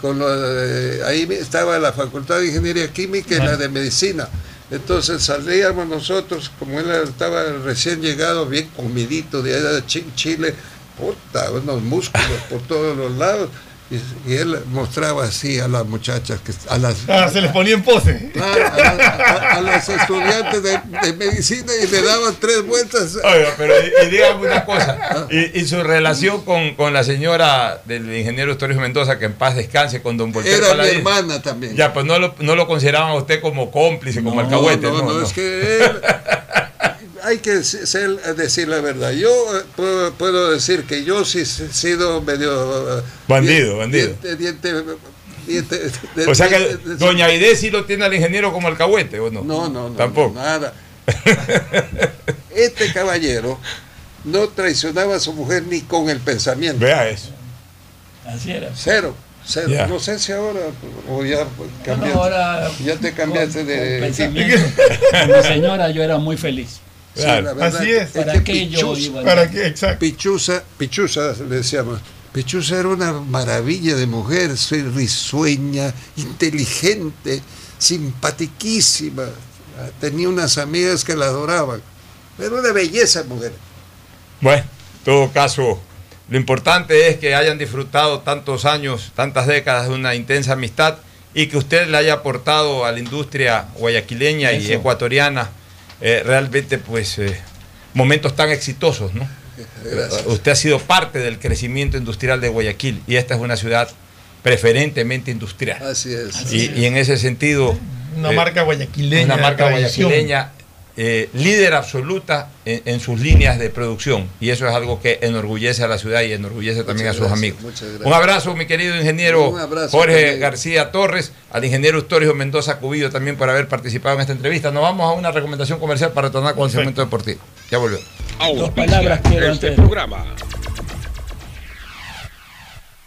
Con lo de- ahí estaba la Facultad de Ingeniería Química y la de Medicina. Entonces salíamos nosotros, como él estaba recién llegado, bien comidito de allá de Chi- Chile, puta, unos músculos por todos los lados. Y, y él mostraba así a las muchachas, que, a las Ah, se les ponía en pose. Claro, a, a- a los estudiantes de, de medicina y le daban tres vueltas. Oiga, pero y, y dígame una Ah. cosa, y, y su relación con, con la señora del ingeniero Torres Mendoza, que en paz descanse, con don Voltaire Era mi hermana también. Ya, pues no lo, no lo consideraban a usted como cómplice, como alcahuete. no, no, es que él- hay que ser, decir la verdad. Yo eh, puedo, puedo decir que yo sí he sido medio... eh, Bandido, bandido. diente- diente- diente- de- O sea que de- de- doña Aide sí lo tiene al ingeniero como alcahuete, ¿o no? No, no, no. Tampoco. no, nada. Este caballero no traicionaba a su mujer ni con el pensamiento. Vea eso. Así era. Cero, cero. Ya. No sé si ahora o ya No, cambiaste. no, ahora, ya te cambiaste con- de. con pensamiento. Con mi señora yo era muy feliz. Claro. Así es. que ¿Para qué yo Pichuza- iba a- ¿Para qué? Exacto. Pichuza, Pichuza le decíamos. Pichuza era una maravilla de mujer, soy risueña, inteligente, simpatiquísima. Tenía unas amigas que la adoraban. Era una belleza mujer. Bueno, en todo caso, lo importante es que hayan disfrutado tantos años, tantas décadas de una intensa amistad y que usted le haya aportado a la industria guayaquileña y ecuatoriana eh, realmente pues eh, momentos tan exitosos, ¿no? Gracias. Usted ha sido parte del crecimiento industrial de Guayaquil y esta es una ciudad preferentemente industrial. Así es. Y, y en ese sentido, Una eh, marca guayaquileña. una marca tradición. guayaquileña eh, líder absoluta en, en sus líneas de producción. Y eso es algo que enorgullece a la ciudad y enorgullece también Muchas a sus gracias, amigos. muchas gracias. Un abrazo, mi querido ingeniero abrazo Jorge también. García Torres, al ingeniero Ustorio Mendoza Cubillo también por haber participado en esta entrevista. Nos vamos a una recomendación comercial para retornar con el segmento deportivo. Ya volvemos. Dos palabras quiero este antes. programa.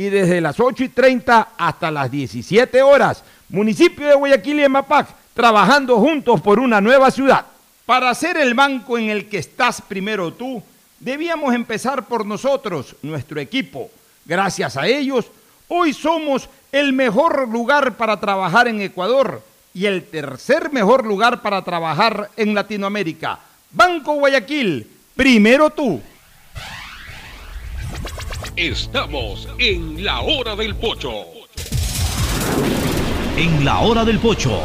y desde las 8 y 30 hasta las 17 horas. Municipio de Guayaquil y Emapac, trabajando juntos por una nueva ciudad. Para ser el banco en el que estás primero tú, debíamos empezar por nosotros, nuestro equipo. Gracias a ellos, hoy somos el mejor lugar para trabajar en Ecuador y el tercer mejor lugar para trabajar en Latinoamérica. Banco Guayaquil, primero tú. Estamos en la hora del pocho. En la hora del pocho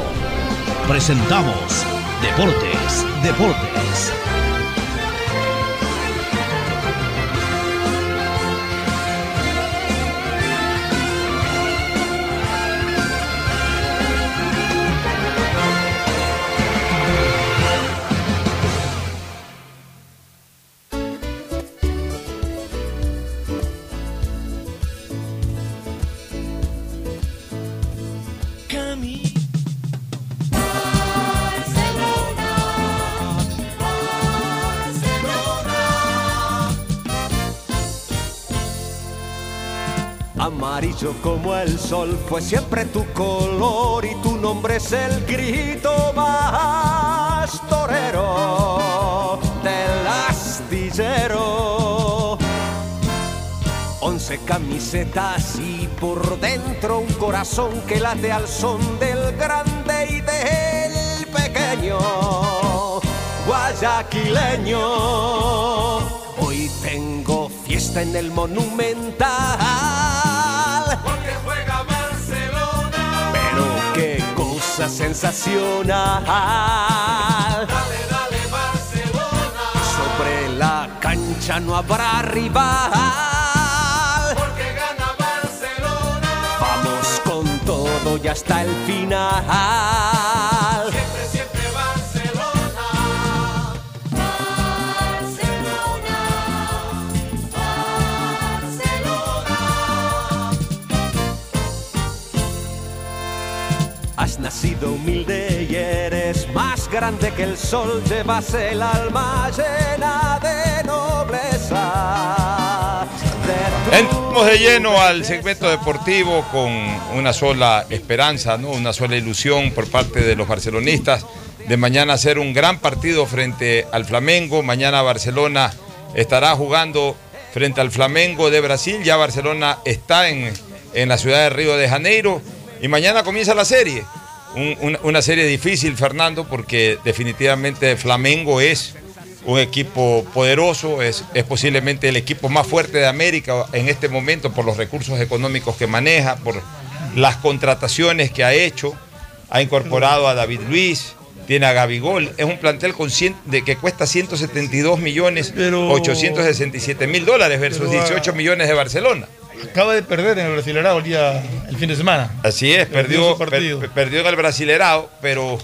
presentamos Deportes, Deportes. Amarillo como el sol fue siempre tu color y tu nombre es el grito más torero del astillero. Once camisetas y por dentro un corazón que late al son del grande y del pequeño guayaquileño. Hoy tengo fiesta en el monumental. Porque juega Barcelona. Pero qué cosa sensacional. Dale, dale, Barcelona. Sobre la cancha no habrá rival. Porque gana Barcelona. Vamos con todo y hasta el final. Has nacido humilde y eres más grande que el sol, llevas el alma llena de nobleza. De Entramos de lleno al segmento deportivo con una sola esperanza, ¿no? una sola ilusión por parte de los barcelonistas de mañana hacer un gran partido frente al Flamengo. Mañana Barcelona estará jugando frente al Flamengo de Brasil. Ya Barcelona está en, en la ciudad de Río de Janeiro y mañana comienza la serie. Un- una, una serie difícil, Fernando, porque definitivamente Flamengo es un equipo poderoso, es, es posiblemente el equipo más fuerte de América en este momento por los recursos económicos que maneja, por las contrataciones que ha hecho, ha incorporado a David Luis, tiene a Gabigol, es un plantel con cien- de que cuesta 172 millones 867 mil dólares versus Pero, ah, 18 millones de Barcelona. Acaba de perder en el Brasileirao el día el fin de semana. Así es, Perdió perdió, per- perdió en el Brasilerao, pero,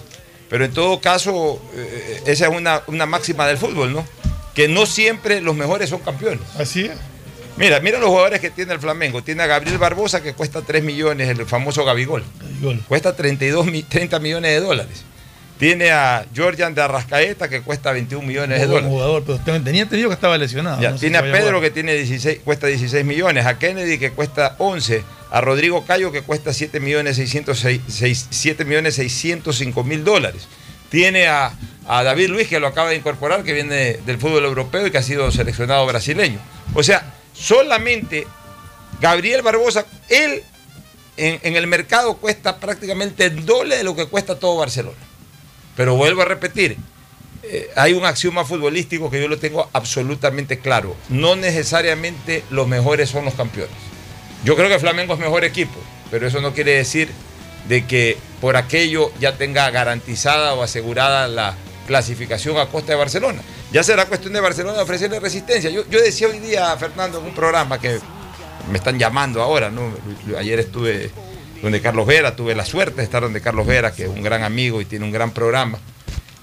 pero en todo caso, eh, esa es una, una máxima del fútbol, ¿no? Que no siempre los mejores son campeones. Así es. Mira, mira los jugadores que tiene el Flamengo. Tiene a Gabriel Barbosa que cuesta 3 millones, el famoso Gabigol. Cuesta 32, mi- 30 millones de dólares. Tiene a Georgian de Arrascaeta que cuesta 21 millones de dólares. jugador, pero ten- tenía entendido que estaba lesionado. Ya, no sé tiene a Pedro que tiene 16, cuesta 16 millones, a Kennedy que cuesta 11, a Rodrigo Cayo que cuesta 7 millones 606 seis- 7 millones 605 mil dólares. Tiene a, a David Luis que lo acaba de incorporar, que viene del fútbol europeo y que ha sido seleccionado brasileño. O sea, solamente Gabriel Barbosa, él en, en el mercado cuesta prácticamente el doble de lo que cuesta todo Barcelona. Pero vuelvo a repetir, eh, hay un axioma futbolístico que yo lo tengo absolutamente claro. No necesariamente los mejores son los campeones. Yo creo que Flamengo es mejor equipo, pero eso no quiere decir de que por aquello ya tenga garantizada o asegurada la clasificación a costa de Barcelona. Ya será cuestión de Barcelona ofrecerle resistencia. Yo, yo decía hoy día, Fernando, en un programa que me están llamando ahora, ¿no? Ayer estuve donde Carlos Vera, tuve la suerte de estar donde Carlos Vera, que es un gran amigo y tiene un gran programa.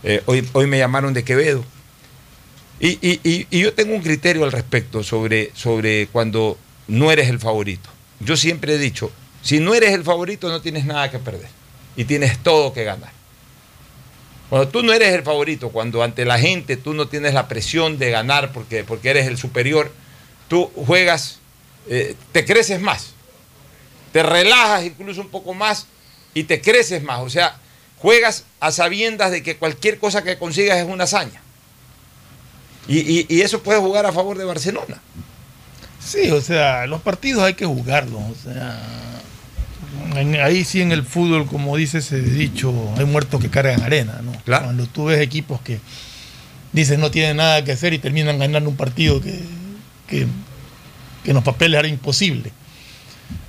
Eh, hoy, hoy me llamaron de Quevedo. Y, y- y- yo tengo un criterio al respecto sobre, sobre cuando no eres el favorito. Yo siempre he dicho, si no eres el favorito no tienes nada que perder y tienes todo que ganar. Cuando tú no eres el favorito, cuando ante la gente tú no tienes la presión de ganar porque, porque eres el superior, tú juegas, eh, te creces más, te relajas incluso un poco más y te creces más. O sea, juegas a sabiendas de que cualquier cosa que consigas es una hazaña. Y, y- y eso puede jugar a favor de Barcelona. Sí, o sea, los partidos hay que jugarlos. O sea, en- ahí sí en el fútbol, como dice ese dicho, hay muertos que cargan arena, ¿no? Cuando tú ves equipos que dicen no tienen nada que hacer y terminan ganando un partido que, que, que en los papeles era imposible.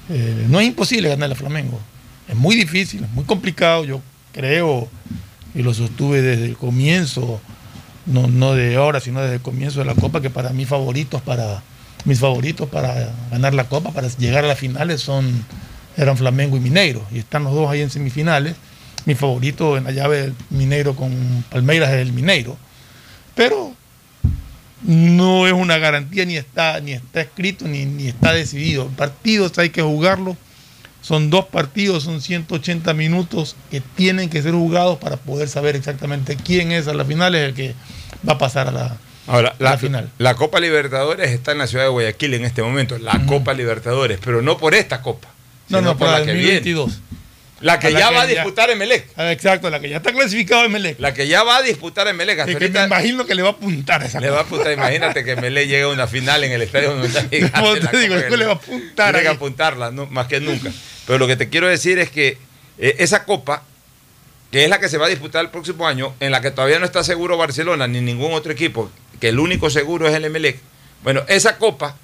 Eh, no es imposible ganar a Flamengo. Es muy difícil, es muy complicado. Yo creo y lo sostuve desde el comienzo, no, no de ahora, sino desde el comienzo de la Copa, que para mí favoritos para mis favoritos para ganar la Copa, para llegar a las finales son eran Flamengo y Mineiro y están los dos ahí en semifinales. Mi favorito en la llave del Mineiro con Palmeiras es el Mineiro, pero no es una garantía ni está ni está escrito ni, ni está decidido. Partidos hay que jugarlos. Son dos partidos, son 180 minutos que tienen que ser jugados para poder saber exactamente quién es a la final, es el que va a pasar a la, Ahora, la la, final. la Copa Libertadores está en la ciudad de Guayaquil en este momento, la Copa Libertadores, pero no por esta Copa, No, sino no, por la que 2022. viene. La que ya que va a disputar Emelec. Ah, Exacto, la que ya está clasificado Emelec. La que ya va a disputar Emelec. Y que me imagino que le va a apuntar a esa le va a apuntar, imagínate que Emelec llegue a una final en el estadio Como la te digo, Copa después le va a apuntar Tiene que apuntarla, no, más que nunca. Pero lo que te quiero decir es que eh, esa copa, que es la que se va a disputar el próximo año, en la que todavía no está seguro Barcelona ni ningún otro equipo, que el único seguro es el Emelec. Bueno, esa copa,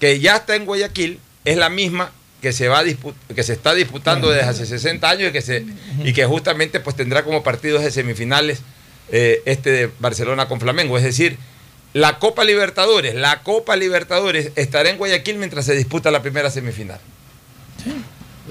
que ya está en Guayaquil, es la misma que se va que se está disputando desde hace 60 años y que se y que justamente pues tendrá como partidos de semifinales eh, este de Barcelona con Flamengo, es decir, la Copa Libertadores, la Copa Libertadores estará en Guayaquil mientras se disputa la primera semifinal.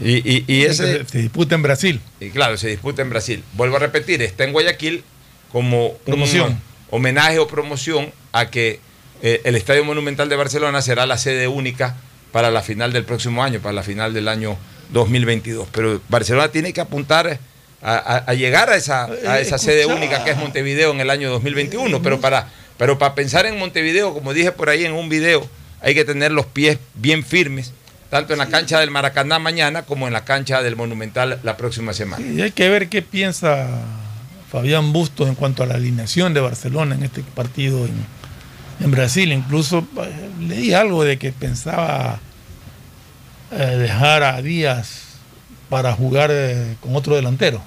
Y, y- y ese, se, se disputa en Brasil. y claro, se disputa en Brasil. Vuelvo a repetir, está en Guayaquil como Promoción. un homenaje o promoción a que eh, el Estadio Monumental de Barcelona será la sede única para la final del próximo año, para la final del año 2022. Pero Barcelona tiene que apuntar a, a- a llegar a esa, a esa sede escucha. única que es Montevideo en el año 2021. Pero para, pero para pensar en Montevideo, como dije por ahí en un video, hay que tener los pies bien firmes, tanto en la cancha del Maracaná mañana como en la cancha del Monumental la próxima semana. Y hay que ver qué piensa Fabián Bustos en cuanto a la alineación de Barcelona en este partido en, en Brasil. Incluso eh, leí algo de que pensaba eh, dejar a Díaz para jugar eh, con otro delantero.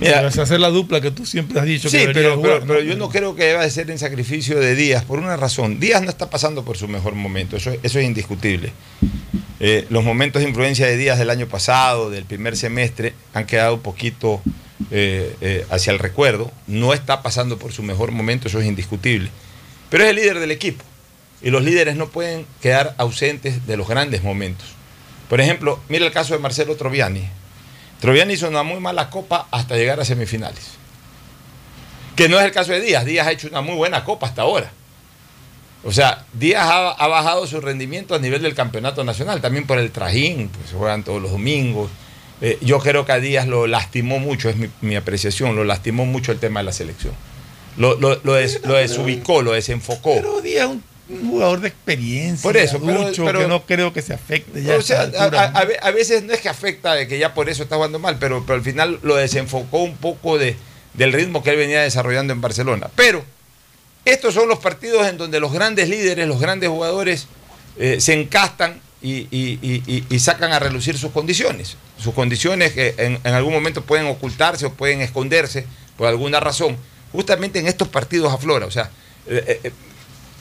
Mira, Para hacer la dupla que tú siempre has dicho que Sí, debería pero, jugar, pero- yo no creo que deba de ser en sacrificio de Díaz, por una razón. Díaz no está pasando por su mejor momento, eso, eso es indiscutible. Eh, los momentos de influencia de Díaz del año pasado, del primer semestre, han quedado un poquito eh, eh, hacia el recuerdo. No está pasando por su mejor momento, eso es indiscutible. Pero es el líder del equipo. Y los líderes no pueden quedar ausentes de los grandes momentos. Por ejemplo, mira el caso de Marcelo Troviani. Troviani hizo una muy mala copa hasta llegar a semifinales. Que no es el caso de Díaz. Díaz ha hecho una muy buena copa hasta ahora. O sea, Díaz ha, bajado su rendimiento a nivel del campeonato nacional, también por el trajín, pues juegan todos los domingos. Eh, yo creo que a Díaz lo lastimó mucho, es mi, mi apreciación, lo lastimó mucho el tema de la selección. Lo, lo, lo, des- lo desubicó, lo desenfocó. Pero Díaz es un, un jugador de experiencia, Por eso, pero- que no creo que se afecte ya. O sea, a a, a- a ve- a veces no es que afecta de que ya por eso está jugando mal, pero, pero al final lo desenfocó un poco de, del ritmo que él venía desarrollando en Barcelona. Pero estos son los partidos en donde los grandes líderes, los grandes jugadores eh, se encastan y, y- y- y- y sacan a relucir sus condiciones. Sus condiciones que en, en algún momento pueden ocultarse o pueden esconderse por alguna razón. Justamente en estos partidos aflora. O sea, eh, eh,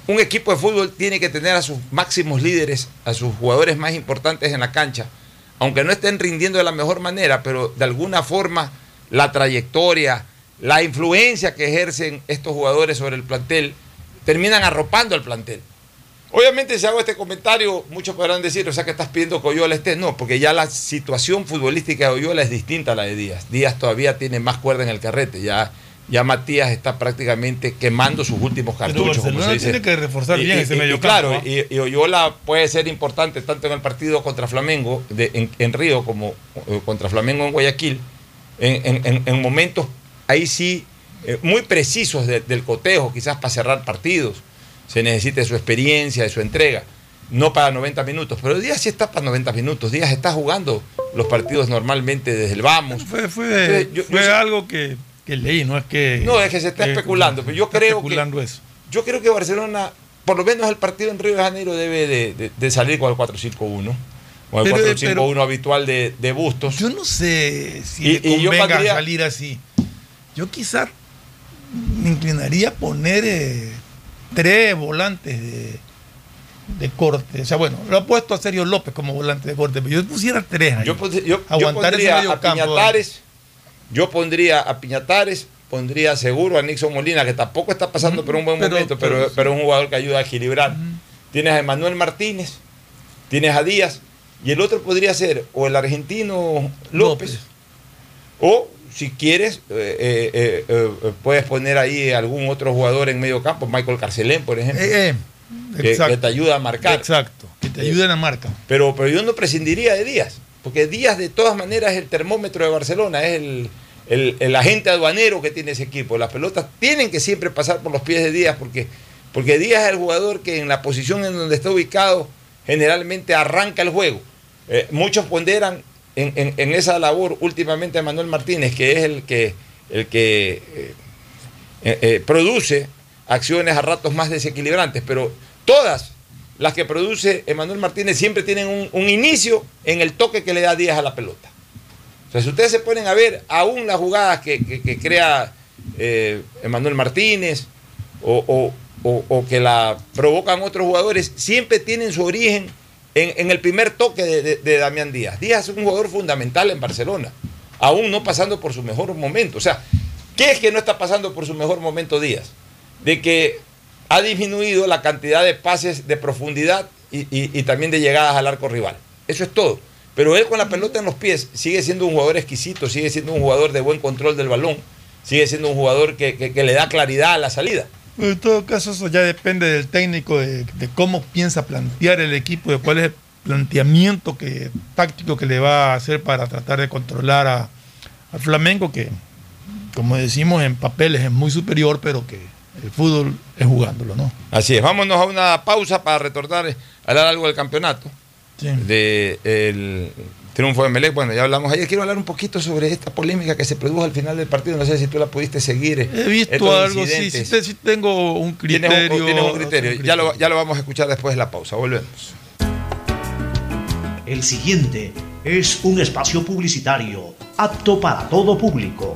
un equipo de fútbol tiene que tener a sus máximos líderes, a sus jugadores más importantes en la cancha, aunque no estén rindiendo de la mejor manera, pero de alguna forma la trayectoria, la influencia que ejercen estos jugadores sobre el plantel, terminan arropando al plantel. Obviamente si hago este comentario, muchos podrán decir, o sea que estás pidiendo que Oyola esté. No, porque ya la situación futbolística de Oyola es distinta a la de Díaz. Díaz todavía tiene más cuerda en el carrete, ya, ya Matías está prácticamente quemando sus últimos Pero cartuchos. como se dice. tiene que reforzar Y- bien y- ese y- medio Claro, campo, ¿ah? y, Oyola puede ser importante tanto en el partido contra Flamengo de- en, en Río como eh, contra Flamengo en Guayaquil, en, en- en- en momentos ahí sí eh, muy precisos de- del cotejo, quizás para cerrar partidos. Se necesita de su experiencia, de su entrega, no para 90 minutos. Pero Díaz sí está para 90 minutos. Díaz está jugando los partidos normalmente desde el vamos. Fue, fue, Entonces, yo- fue yo- algo que, que leí, no es que. No, es que se está especulando, pero yo creo especulando que, eso. yo creo que Barcelona, por lo menos el partido en Río de Janeiro debe de, de- de salir con el 4-5-1, con el Pero, 4-5-1 habitual de, de Bustos. Yo no sé si Y- le y yo convenga pondría- salir así. Yo quizás me inclinaría a poner eh, tres volantes de, de corte. O sea, bueno, lo ha puesto a Sergio López como volante de corte, pero yo pusiera tres ahí. Yo, yo- yo Aguantar ese pondría medio a campo, Piñatares, yo pondría a Piñatares, pondría seguro a Nixon Molina, que tampoco está pasando por un buen pero- momento, pero, pero- pero es un jugador que ayuda a equilibrar. Tienes a Emanuel Martínez, tienes a Díaz, y el otro podría ser o el argentino López, o si quieres, eh, eh, eh, puedes poner ahí algún otro jugador en medio campo, Michael Carcelén, por ejemplo, que- te ayuda a marcar. Exacto, que te ayude en la marca. Pero, pero yo no prescindiría de Díaz, porque Díaz de todas maneras es el termómetro de Barcelona, es el, el- agente aduanero que tiene ese equipo. Las pelotas tienen que siempre pasar por los pies de Díaz, porque, porque Díaz es el jugador que en la posición en donde está ubicado generalmente arranca el juego. Eh, muchos ponderan en, en- esa labor últimamente a Manuel Martínez, que es el que, el que eh, eh, produce acciones a ratos más desequilibrantes, pero todas las que produce Emanuel Martínez siempre tienen un, inicio en el toque que le da Díaz a la pelota. O sea, si ustedes se ponen a ver aún las jugadas que, crea eh, Emanuel Martínez o, o- o- que la provocan otros jugadores, siempre tienen su origen en, en el primer toque de- de Damián Díaz. Díaz es un jugador fundamental en Barcelona, aún no pasando por su mejor momento. O sea, ¿qué es que no está pasando por su mejor momento Díaz? De que ha disminuido la cantidad de pases de profundidad y, también de llegadas al arco rival. Eso es todo. Pero él con la pelota en los pies sigue siendo un jugador exquisito, sigue siendo un jugador de buen control del balón, sigue siendo un jugador que, le da claridad a la salida. Pero en todo caso, eso ya depende del técnico, de, cómo piensa plantear el equipo, de cuál es el planteamiento que, táctico que le va a hacer para tratar de controlar a, Flamengo, que, como decimos, en papeles es muy superior, pero que el fútbol es jugándolo, ¿no? Así es, vámonos a una pausa para retornar, a hablar algo del campeonato, Sí. del triunfo de Melec. Bueno, ya hablamos ayer, quiero hablar un poquito sobre esta polémica que se produjo al final del partido, no sé si tú la pudiste seguir. He visto estos algo, sí, sí, sí tengo un Tienes criterio. un, tienes un criterio. un Ya, lo, ya lo vamos a escuchar después de la pausa. Volvemos. El siguiente es un espacio publicitario apto para todo público.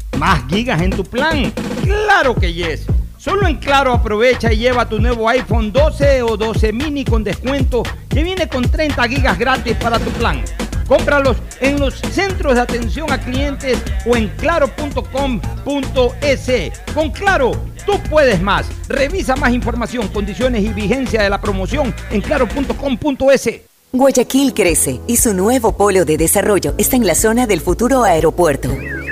¿Más gigas en tu plan? Claro que yes. Solo en Claro aprovecha y lleva tu nuevo iPhone 12 o 12 mini con descuento que viene con 30 gigas gratis para tu plan. Cómpralos en los centros de atención a clientes o en claro.com.es. Con Claro, tú puedes más. Revisa más información, condiciones y vigencia de la promoción en claro.com.es. Guayaquil crece y su nuevo polo de desarrollo está en la zona del futuro aeropuerto.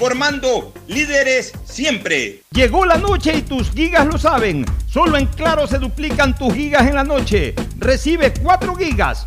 formando líderes siempre. Llegó la noche y tus gigas lo saben. Solo en Claro se duplican tus gigas en la noche. Recibe 4 gigas,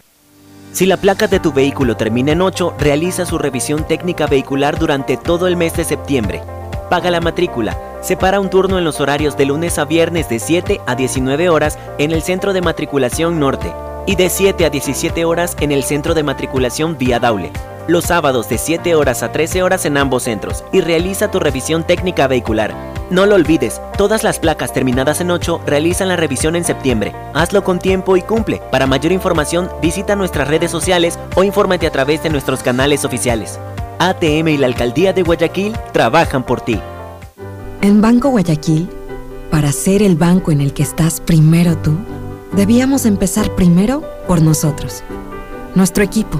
Si la placa de tu vehículo termina en 8, realiza su revisión técnica vehicular durante todo el mes de septiembre. Paga la matrícula. Separa un turno en los horarios de lunes a viernes de 7 a 19 horas en el Centro de Matriculación Norte y de 7 a 17 horas en el Centro de Matriculación Vía Daule. Los sábados de 7 horas a 13 horas en ambos centros y realiza tu revisión técnica vehicular. No lo olvides, todas las placas terminadas en 8 realizan la revisión en septiembre. Hazlo con tiempo y cumple. Para mayor información, visita nuestras redes sociales o infórmate a través de nuestros canales oficiales. ATM y la Alcaldía de Guayaquil trabajan por ti. En Banco Guayaquil, para ser el banco en el que estás primero tú, debíamos empezar primero por nosotros, nuestro equipo,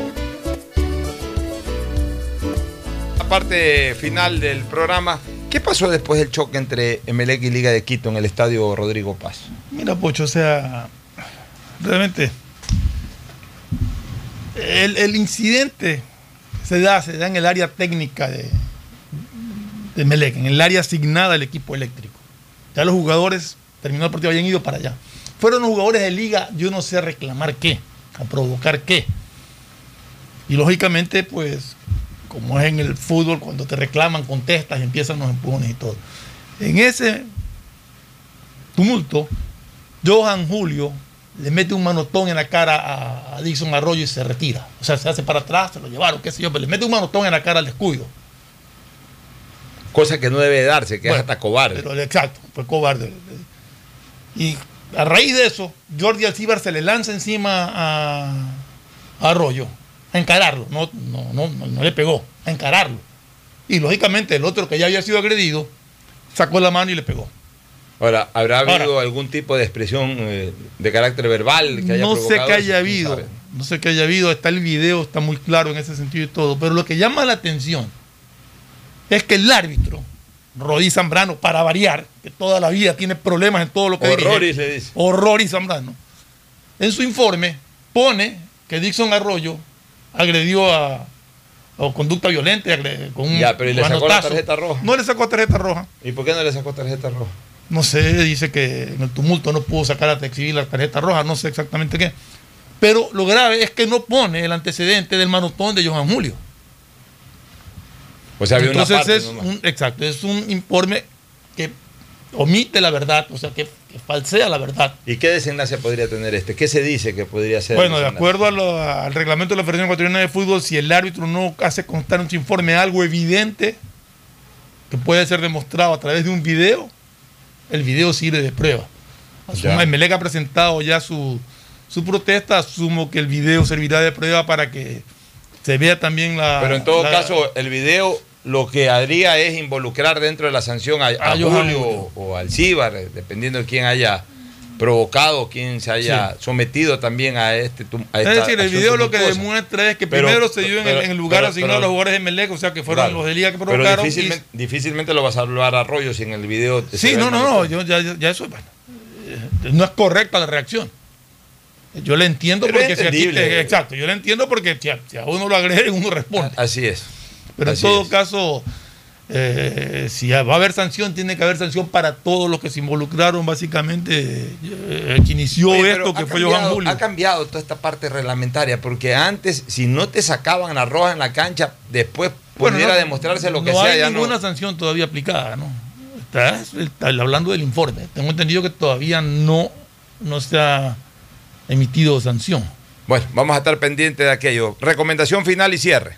Parte final del programa. ¿Qué pasó después del choque entre Emelec y Liga de Quito en el estadio Rodrigo Paz? Mira, Pocho, o sea, realmente el, el incidente se da, se da en el área técnica de, de Melec, en el área asignada al equipo eléctrico. Ya los jugadores, terminó el partido, habían ido para allá. Fueron los jugadores de liga, yo no sé a reclamar qué, a provocar qué. Y lógicamente, pues, como es en el fútbol, cuando te reclaman, contestas, empiezan los empujones y todo. En ese tumulto, Johan Julio le mete un manotón en la cara a, a Dixon Arroyo y se retira. O sea, se hace para atrás, se lo llevaron, qué sé yo, pero le mete un manotón en la cara al descuido. Cosa que no debe darse, que Bueno, es hasta cobarde. Pero, exacto, fue cobarde. Y a raíz de eso, Jordi Alcibar se le lanza encima a, a Arroyo, a encararlo. No, no, no, no, le pegó, a encararlo. Y lógicamente el otro que ya había sido agredido, sacó la mano y le pegó. Ahora, ¿habrá Ahora- habido algún tipo de expresión eh, de carácter verbal que haya No sé eso? haya ¿Quién habido, sabe? no sé qué haya habido, está el video, está muy claro en ese sentido y todo, pero lo que llama la atención es que el árbitro, Rodí Zambrano, para variar, que toda la vida tiene problemas en todo lo que Horroris dirige, le dice. Horroris Zambrano, en su informe pone que Dixon Arroyo agredió a, o conducta violenta con un Ya, pero ¿y le sacó la tarjeta roja? No le sacó tarjeta roja. ¿Y por qué no le sacó tarjeta roja? No sé, dice que en el tumulto no pudo sacar a exhibir la tarjeta roja, no sé exactamente qué. Pero lo grave es que no pone el antecedente del manotón de Johan Julio. O sea, había una Entonces parte es nomás. un, exacto, es un informe que omite la verdad, o sea, que, que falsea la verdad. ¿Y qué desenlace podría tener este? ¿Qué se dice que podría ser? Bueno, de acuerdo a lo- al reglamento de la Federación Ecuatoriana de Fútbol, si el árbitro no hace constar en su informe algo evidente que puede ser demostrado a través de un video, el video sirve de prueba. Asumo, Ya. Emelec ha presentado ya su, su protesta, asumo que el video servirá de prueba para que se vea también la... Pero en todo la- caso, el video lo que haría es involucrar dentro de la sanción a, a A Johan Julio Julio. o al Cíbar, eh, dependiendo de quién haya provocado, quién se haya sometido también a este. a Es decir, el video lo que demuestra es que Pero- primero se dio en, el- lugar asignado a los jugadores de Melec, o sea que fueron Claro. los de Liga que Pero provocaron. y- difícilmente, difícilmente lo vas a hablar a Arroyo si en el video. Sí, no, no, no, yo ya, ya- eso, bueno, eh, no es correcta la reacción. Yo le entiendo Pero porque si aquí exacto, yo le entiendo porque si a, si a uno lo agreden, uno responde. Así es. Pero Así en todo es. caso, eh, si va a haber sanción, tiene que haber sanción para todos los que se involucraron, básicamente, eh, que inició Oye, esto, que fue Johan Julio. Ha cambiado toda esta parte reglamentaria, porque antes, si no te sacaban la roja en la cancha, después Bueno, pudiera no- demostrarse lo que no sea. hay ya ninguna no. sanción todavía aplicada, ¿no? Está, está hablando del informe. Tengo entendido que todavía no, no se ha emitido sanción. Bueno, vamos a estar pendientes de aquello. Recomendación final y cierre.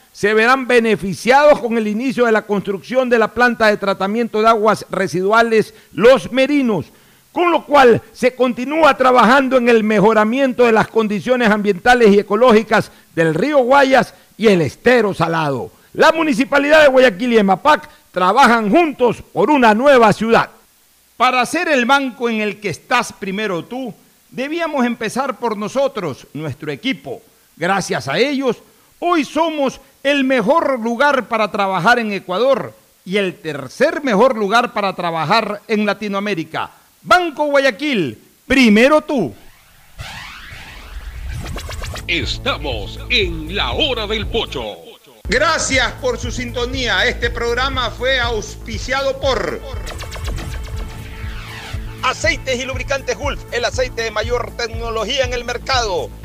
se verán beneficiados con el inicio de la construcción de la planta de tratamiento de aguas residuales Los Merinos, con lo cual se continúa trabajando en el mejoramiento de las condiciones ambientales y ecológicas del río Guayas y el estero salado. La Municipalidad de Guayaquil y EMAPAC trabajan juntos por una nueva ciudad. Para ser el banco en el que estás primero tú, debíamos empezar por nosotros, nuestro equipo. Gracias a ellos, hoy somos el mejor lugar para trabajar en Ecuador y el tercer mejor lugar para trabajar en Latinoamérica. Banco Guayaquil, primero tú. Estamos en la hora del pocho. Gracias por su sintonía. Este programa fue auspiciado por... Aceites y lubricantes Gulf, el aceite de mayor tecnología en el mercado.